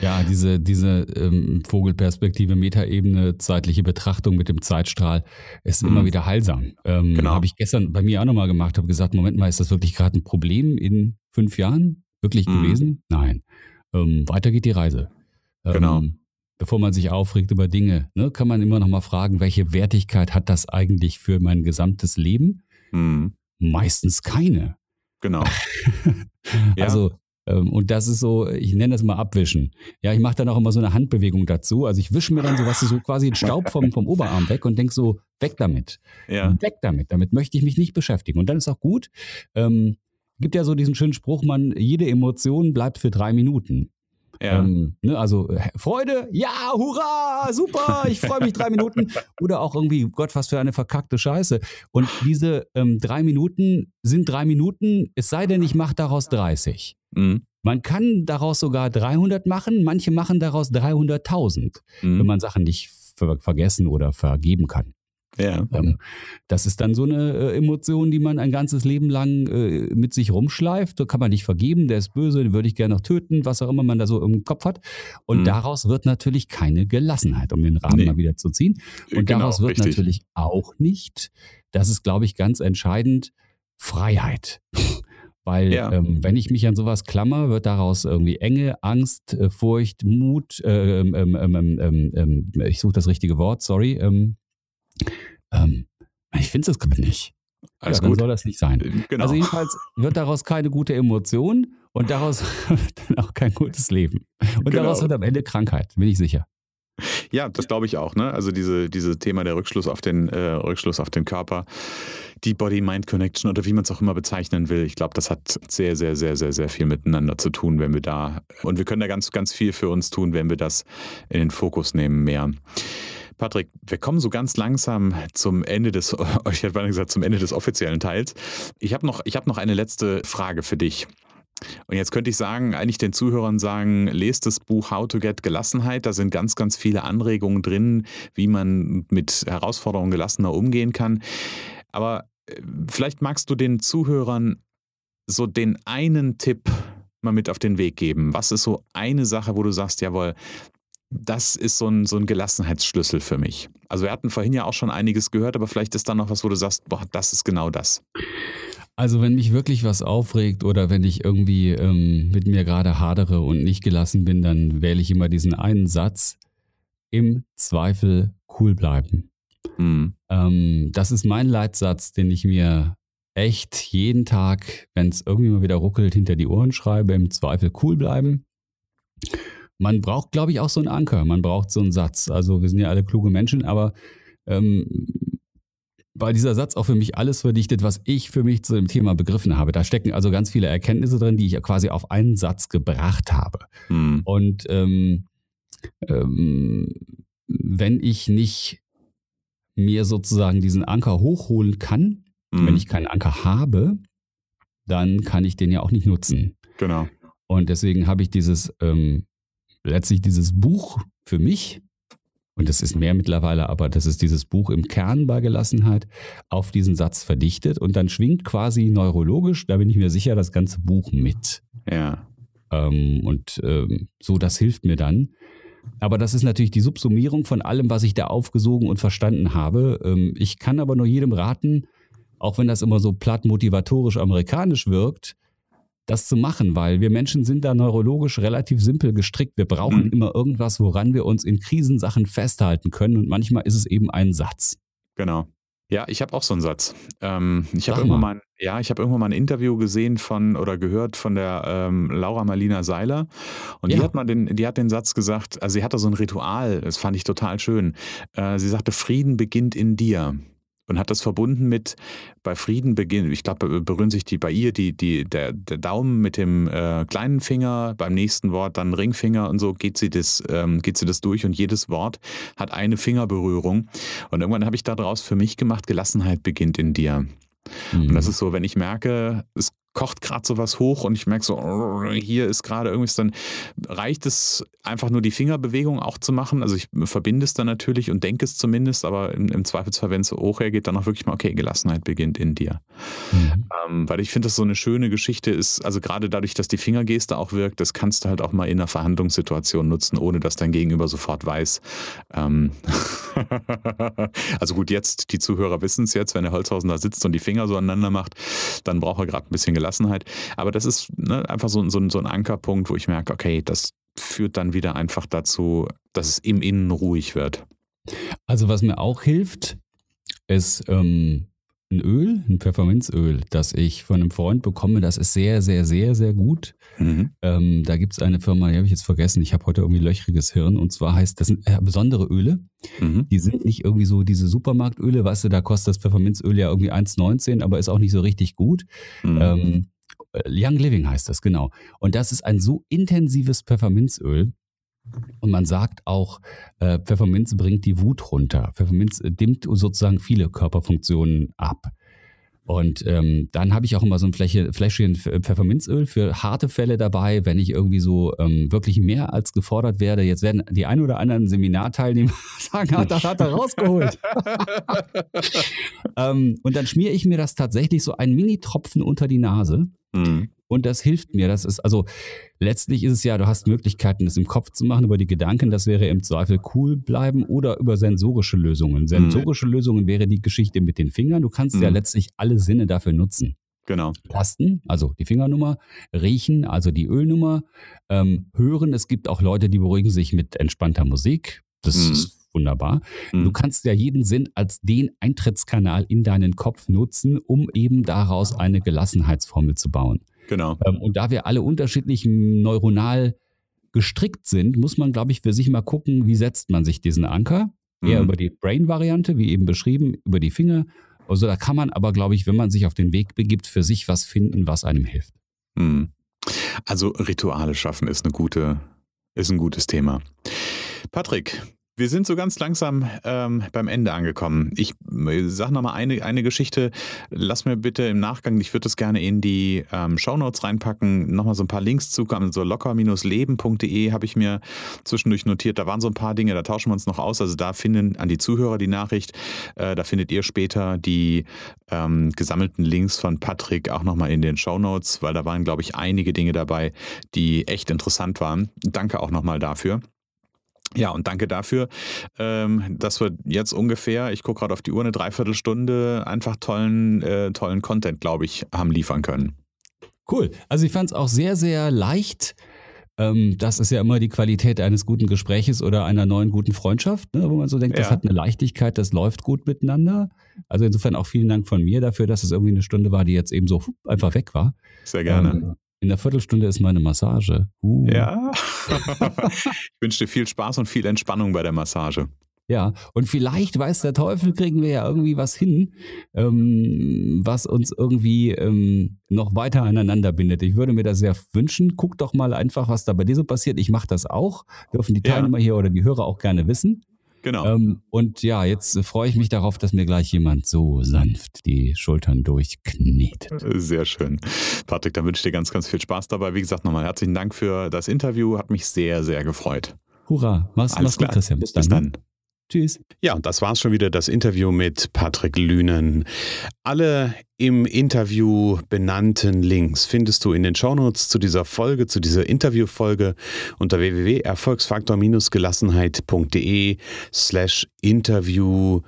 Ja, diese, diese ähm, Vogelperspektive, Metaebene, zeitliche Betrachtung mit dem Zeitstrahl ist mhm. immer wieder heilsam. Ähm, genau. Habe ich gestern bei mir auch nochmal gemacht, habe gesagt, Moment mal, ist das wirklich gerade ein Problem in fünf Jahren wirklich mhm. gewesen? Nein. Ähm, weiter geht die Reise. Ähm, genau. Bevor man sich aufregt über Dinge, ne, kann man immer nochmal fragen, welche Wertigkeit hat das eigentlich für mein gesamtes Leben? Mhm. Meistens keine. Genau. Also und das ist so, ich nenne das mal abwischen. Ja, ich mache dann auch immer so eine Handbewegung dazu. Also ich wische mir dann so, was so quasi den Staub vom, vom Oberarm weg und denke so, weg damit. Ja. Weg damit. Damit möchte ich mich nicht beschäftigen. Und dann ist auch gut. Ähm, gibt ja so diesen schönen Spruch, man, jede Emotion bleibt für drei Minuten. Ja. Ähm, ne, also äh, Freude, ja, hurra, super, ich freue mich drei Minuten. Oder auch irgendwie, Gott, was für eine verkackte Scheiße. Und diese ähm, drei Minuten sind drei Minuten, es sei denn, ich mache daraus 30. Mhm. Man kann daraus sogar 300 machen, manche machen daraus 300.000, mhm. wenn man Sachen nicht ver vergessen oder vergeben kann. Ja. Ähm, das ist dann so eine äh, Emotion, die man ein ganzes Leben lang äh, mit sich rumschleift. Da kann man nicht vergeben, der ist böse, den würde ich gerne noch töten, was auch immer man da so im Kopf hat. Und mhm. daraus wird natürlich keine Gelassenheit, um den Rahmen nee. mal wieder zu ziehen. Und genau, daraus wird richtig. natürlich auch nicht, das ist, glaube ich, ganz entscheidend, Freiheit. Weil ja. ähm, wenn ich mich an sowas klammer, wird daraus irgendwie Enge, Angst, äh, Furcht, Mut, äh, ähm, ähm, ähm, ähm ich suche das richtige Wort, sorry, ähm, ich finde es gerade nicht. Alles ja, dann gut. soll das nicht sein. Äh, genau. Also jedenfalls wird daraus keine gute Emotion und daraus dann auch kein gutes Leben. Und genau. daraus wird am Ende Krankheit, bin ich sicher. Ja, das glaube ich auch. Ne? Also diese, diese Thema der Rückschluss auf den äh, Rückschluss auf den Körper, die Body-Mind-Connection oder wie man es auch immer bezeichnen will. Ich glaube, das hat sehr, sehr, sehr, sehr, sehr viel miteinander zu tun, wenn wir da und wir können da ganz, ganz viel für uns tun, wenn wir das in den Fokus nehmen mehr. Patrick, wir kommen so ganz langsam zum Ende des, ich hätte gesagt, zum Ende des offiziellen Teils. Ich habe noch, hab noch eine letzte Frage für dich. Und jetzt könnte ich sagen, eigentlich den Zuhörern sagen, lest das Buch How to Get Gelassenheit. Da sind ganz, ganz viele Anregungen drin, wie man mit Herausforderungen gelassener umgehen kann. Aber äh, vielleicht magst du den Zuhörern so den einen Tipp mal mit auf den Weg geben. Was ist so eine Sache, wo du sagst, jawohl, das ist so ein, so ein Gelassenheitsschlüssel für mich. Also wir hatten vorhin ja auch schon einiges gehört, aber vielleicht ist da noch was, wo du sagst, boah, das ist genau das. Also wenn mich wirklich was aufregt oder wenn ich irgendwie ähm, mit mir gerade hadere und nicht gelassen bin, dann wähle ich immer diesen einen Satz, im Zweifel cool bleiben. Mhm. Ähm, das ist mein Leitsatz, den ich mir echt jeden Tag, wenn es irgendwie mal wieder ruckelt, hinter die Ohren schreibe, im Zweifel cool bleiben man braucht, glaube ich, auch so einen Anker. Man braucht so einen Satz. Also wir sind ja alle kluge Menschen, aber ähm, weil dieser Satz auch für mich alles verdichtet, was ich für mich zu dem Thema begriffen habe. Da stecken also ganz viele Erkenntnisse drin, die ich quasi auf einen Satz gebracht habe. Hm. Und ähm, ähm, wenn ich nicht mir sozusagen diesen Anker hochholen kann, hm. wenn ich keinen Anker habe, dann kann ich den ja auch nicht nutzen. Genau. Und deswegen habe ich dieses ähm, letztlich dieses Buch für mich, und das ist mehr mittlerweile, aber das ist dieses Buch im Kern bei Gelassenheit, auf diesen Satz verdichtet und dann schwingt quasi neurologisch, da bin ich mir sicher, das ganze Buch mit. Ja. Ähm, und ähm, so, das hilft mir dann. Aber das ist natürlich die Subsumierung von allem, was ich da aufgesogen und verstanden habe. Ähm, ich kann aber nur jedem raten, auch wenn das immer so platt motivatorisch amerikanisch wirkt, das zu machen, weil wir Menschen sind da neurologisch relativ simpel gestrickt. Wir brauchen mhm. immer irgendwas, woran wir uns in Krisensachen festhalten können und manchmal ist es eben ein Satz. Genau. Ja, ich habe auch so einen Satz. Ähm, ich habe irgendwann mal, ja, ich habe irgendwann mal ein Interview gesehen von oder gehört von der ähm, Laura Marlina Seiler und ja. die hat mal den, die hat den Satz gesagt. Also sie hatte so ein Ritual, das fand ich total schön. Äh, sie sagte, Frieden beginnt in dir und hat das verbunden mit bei Frieden beginnen. Ich glaube, berühren sich die bei ihr die, die, der, der Daumen mit dem äh, kleinen Finger, beim nächsten Wort dann Ringfinger und so geht sie das, ähm, geht sie das durch und jedes Wort hat eine Fingerberührung. Und irgendwann habe ich daraus für mich gemacht, Gelassenheit beginnt in dir. Mhm. Und das ist so, wenn ich merke, es kocht gerade sowas hoch und ich merke so, hier ist gerade irgendwas, dann reicht es einfach nur die Fingerbewegung auch zu machen. Also ich verbinde es dann natürlich und denke es zumindest, aber im, im Zweifelsfall, wenn es so hoch hergeht, dann auch wirklich mal, okay, Gelassenheit beginnt in dir. Mhm. Ähm, weil ich finde, das so eine schöne Geschichte ist, also gerade dadurch, dass die Fingergeste auch wirkt, das kannst du halt auch mal in einer Verhandlungssituation nutzen, ohne dass dein Gegenüber sofort weiß. Ähm also gut, jetzt, die Zuhörer wissen es jetzt, wenn der Holzhausen da sitzt und die Finger so aneinander macht, dann braucht er gerade ein bisschen Gelassenheit. Aber das ist ne, einfach so, so, so ein Ankerpunkt, wo ich merke, okay, das führt dann wieder einfach dazu, dass es im Innen ruhig wird. Also was mir auch hilft, ist ähm, ein Öl, ein Pfefferminzöl, das ich von einem Freund bekomme. Das ist sehr, sehr, sehr, sehr gut. Mhm. Ähm, da gibt es eine Firma, die habe ich jetzt vergessen. Ich habe heute irgendwie löchriges Hirn. Und zwar heißt, das sind äh, besondere Öle. Mhm. Die sind nicht irgendwie so diese Supermarktöle. Weißt du, da kostet das Pfefferminzöl ja irgendwie 1,19, aber ist auch nicht so richtig gut. Mhm. Ähm, äh, Young Living heißt das, genau. Und das ist ein so intensives Pfefferminzöl. Und man sagt auch, äh, Pfefferminz bringt die Wut runter. Pfefferminz äh, dimmt sozusagen viele Körperfunktionen ab. Und ähm, dann habe ich auch immer so ein Fläche, Fläschchen Pfefferminzöl für harte Fälle dabei, wenn ich irgendwie so ähm, wirklich mehr als gefordert werde. Jetzt werden die ein oder anderen Seminarteilnehmer sagen, hat, das hat er rausgeholt. ähm, und dann schmiere ich mir das tatsächlich so ein Mini-Tropfen unter die Nase. Mhm. Und das hilft mir. Das ist also letztlich ist es ja, du hast Möglichkeiten, das im Kopf zu machen über die Gedanken. Das wäre im Zweifel cool bleiben oder über sensorische Lösungen. Sensorische mhm. Lösungen wäre die Geschichte mit den Fingern. Du kannst mhm. ja letztlich alle Sinne dafür nutzen. Genau. Tasten, also die Fingernummer, riechen, also die Ölnummer, ähm, hören. Es gibt auch Leute, die beruhigen sich mit entspannter Musik. Das mhm. ist wunderbar. Mhm. Du kannst ja jeden Sinn als den Eintrittskanal in deinen Kopf nutzen, um eben daraus eine Gelassenheitsformel zu bauen. Genau. Ähm, und da wir alle unterschiedlich neuronal gestrickt sind, muss man, glaube ich, für sich mal gucken, wie setzt man sich diesen Anker. Eher mhm. über die Brain-Variante, wie eben beschrieben, über die Finger. Also da kann man aber, glaube ich, wenn man sich auf den Weg begibt, für sich was finden, was einem hilft. Mhm. Also Rituale schaffen ist eine gute, ist ein gutes Thema. Patrick, wir sind so ganz langsam ähm, beim Ende angekommen. Ich äh, sage nochmal eine, eine Geschichte. Lass mir bitte im Nachgang, ich würde das gerne in die ähm, Shownotes reinpacken, nochmal so ein paar Links zukommen. So locker-leben.de habe ich mir zwischendurch notiert. Da waren so ein paar Dinge, da tauschen wir uns noch aus. Also da finden an die Zuhörer die Nachricht. Äh, da findet ihr später die ähm, gesammelten Links von Patrick auch nochmal in den Shownotes, weil da waren, glaube ich, einige Dinge dabei, die echt interessant waren. Danke auch nochmal dafür. Ja, und danke dafür, ähm, dass wir jetzt ungefähr, ich gucke gerade auf die Uhr, eine Dreiviertelstunde einfach tollen, äh, tollen Content, glaube ich, haben liefern können. Cool. Also ich fand es auch sehr, sehr leicht. Ähm, das ist ja immer die Qualität eines guten Gespräches oder einer neuen guten Freundschaft, ne, wo man so denkt, ja. das hat eine Leichtigkeit, das läuft gut miteinander. Also insofern auch vielen Dank von mir dafür, dass es irgendwie eine Stunde war, die jetzt eben so einfach weg war. Sehr gerne. Ähm, in der Viertelstunde ist meine Massage. Uh. Ja. ich wünsche dir viel Spaß und viel Entspannung bei der Massage. Ja, und vielleicht weiß der Teufel, kriegen wir ja irgendwie was hin, ähm, was uns irgendwie ähm, noch weiter aneinander bindet. Ich würde mir das sehr wünschen. Guck doch mal einfach, was da bei dir so passiert. Ich mache das auch. Dürfen die Teilnehmer ja. hier oder die Hörer auch gerne wissen. Genau. Ähm, und ja, jetzt freue ich mich darauf, dass mir gleich jemand so sanft die Schultern durchknetet. Sehr schön. Patrick, dann wünsche ich dir ganz, ganz viel Spaß dabei. Wie gesagt, nochmal herzlichen Dank für das Interview. Hat mich sehr, sehr gefreut. Hurra. Mach's, mach's gut, Christian. Bis dann. Bis ne? dann. Tschüss. Ja, und das war's schon wieder, das Interview mit Patrick Lünen. Alle im Interview benannten Links findest du in den Shownotes zu dieser Folge, zu dieser Interviewfolge unter www.erfolgsfaktor-gelassenheit.de slash interview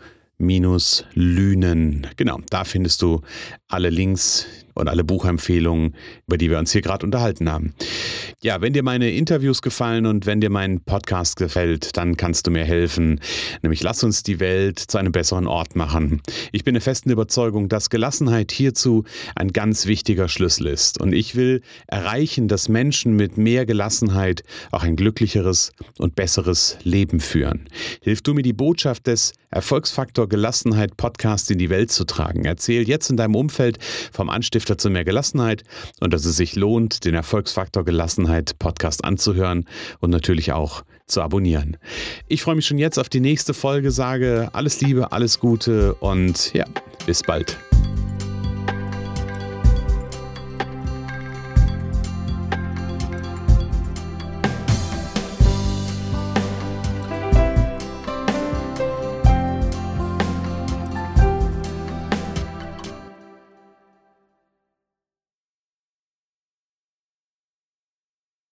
Lünen. Genau, da findest du alle Links, und alle Buchempfehlungen, über die wir uns hier gerade unterhalten haben. Ja, wenn dir meine Interviews gefallen und wenn dir mein Podcast gefällt, dann kannst du mir helfen. Nämlich lass uns die Welt zu einem besseren Ort machen. Ich bin der festen Überzeugung, dass Gelassenheit hierzu ein ganz wichtiger Schlüssel ist. Und ich will erreichen, dass Menschen mit mehr Gelassenheit auch ein glücklicheres und besseres Leben führen. Hilf du mir die Botschaft des Erfolgsfaktor Gelassenheit Podcast in die Welt zu tragen. Erzähl jetzt in deinem Umfeld vom Anstifter zu mehr Gelassenheit und dass es sich lohnt, den Erfolgsfaktor Gelassenheit Podcast anzuhören und natürlich auch zu abonnieren. Ich freue mich schon jetzt auf die nächste Folge, sage alles Liebe, alles Gute und ja, bis bald.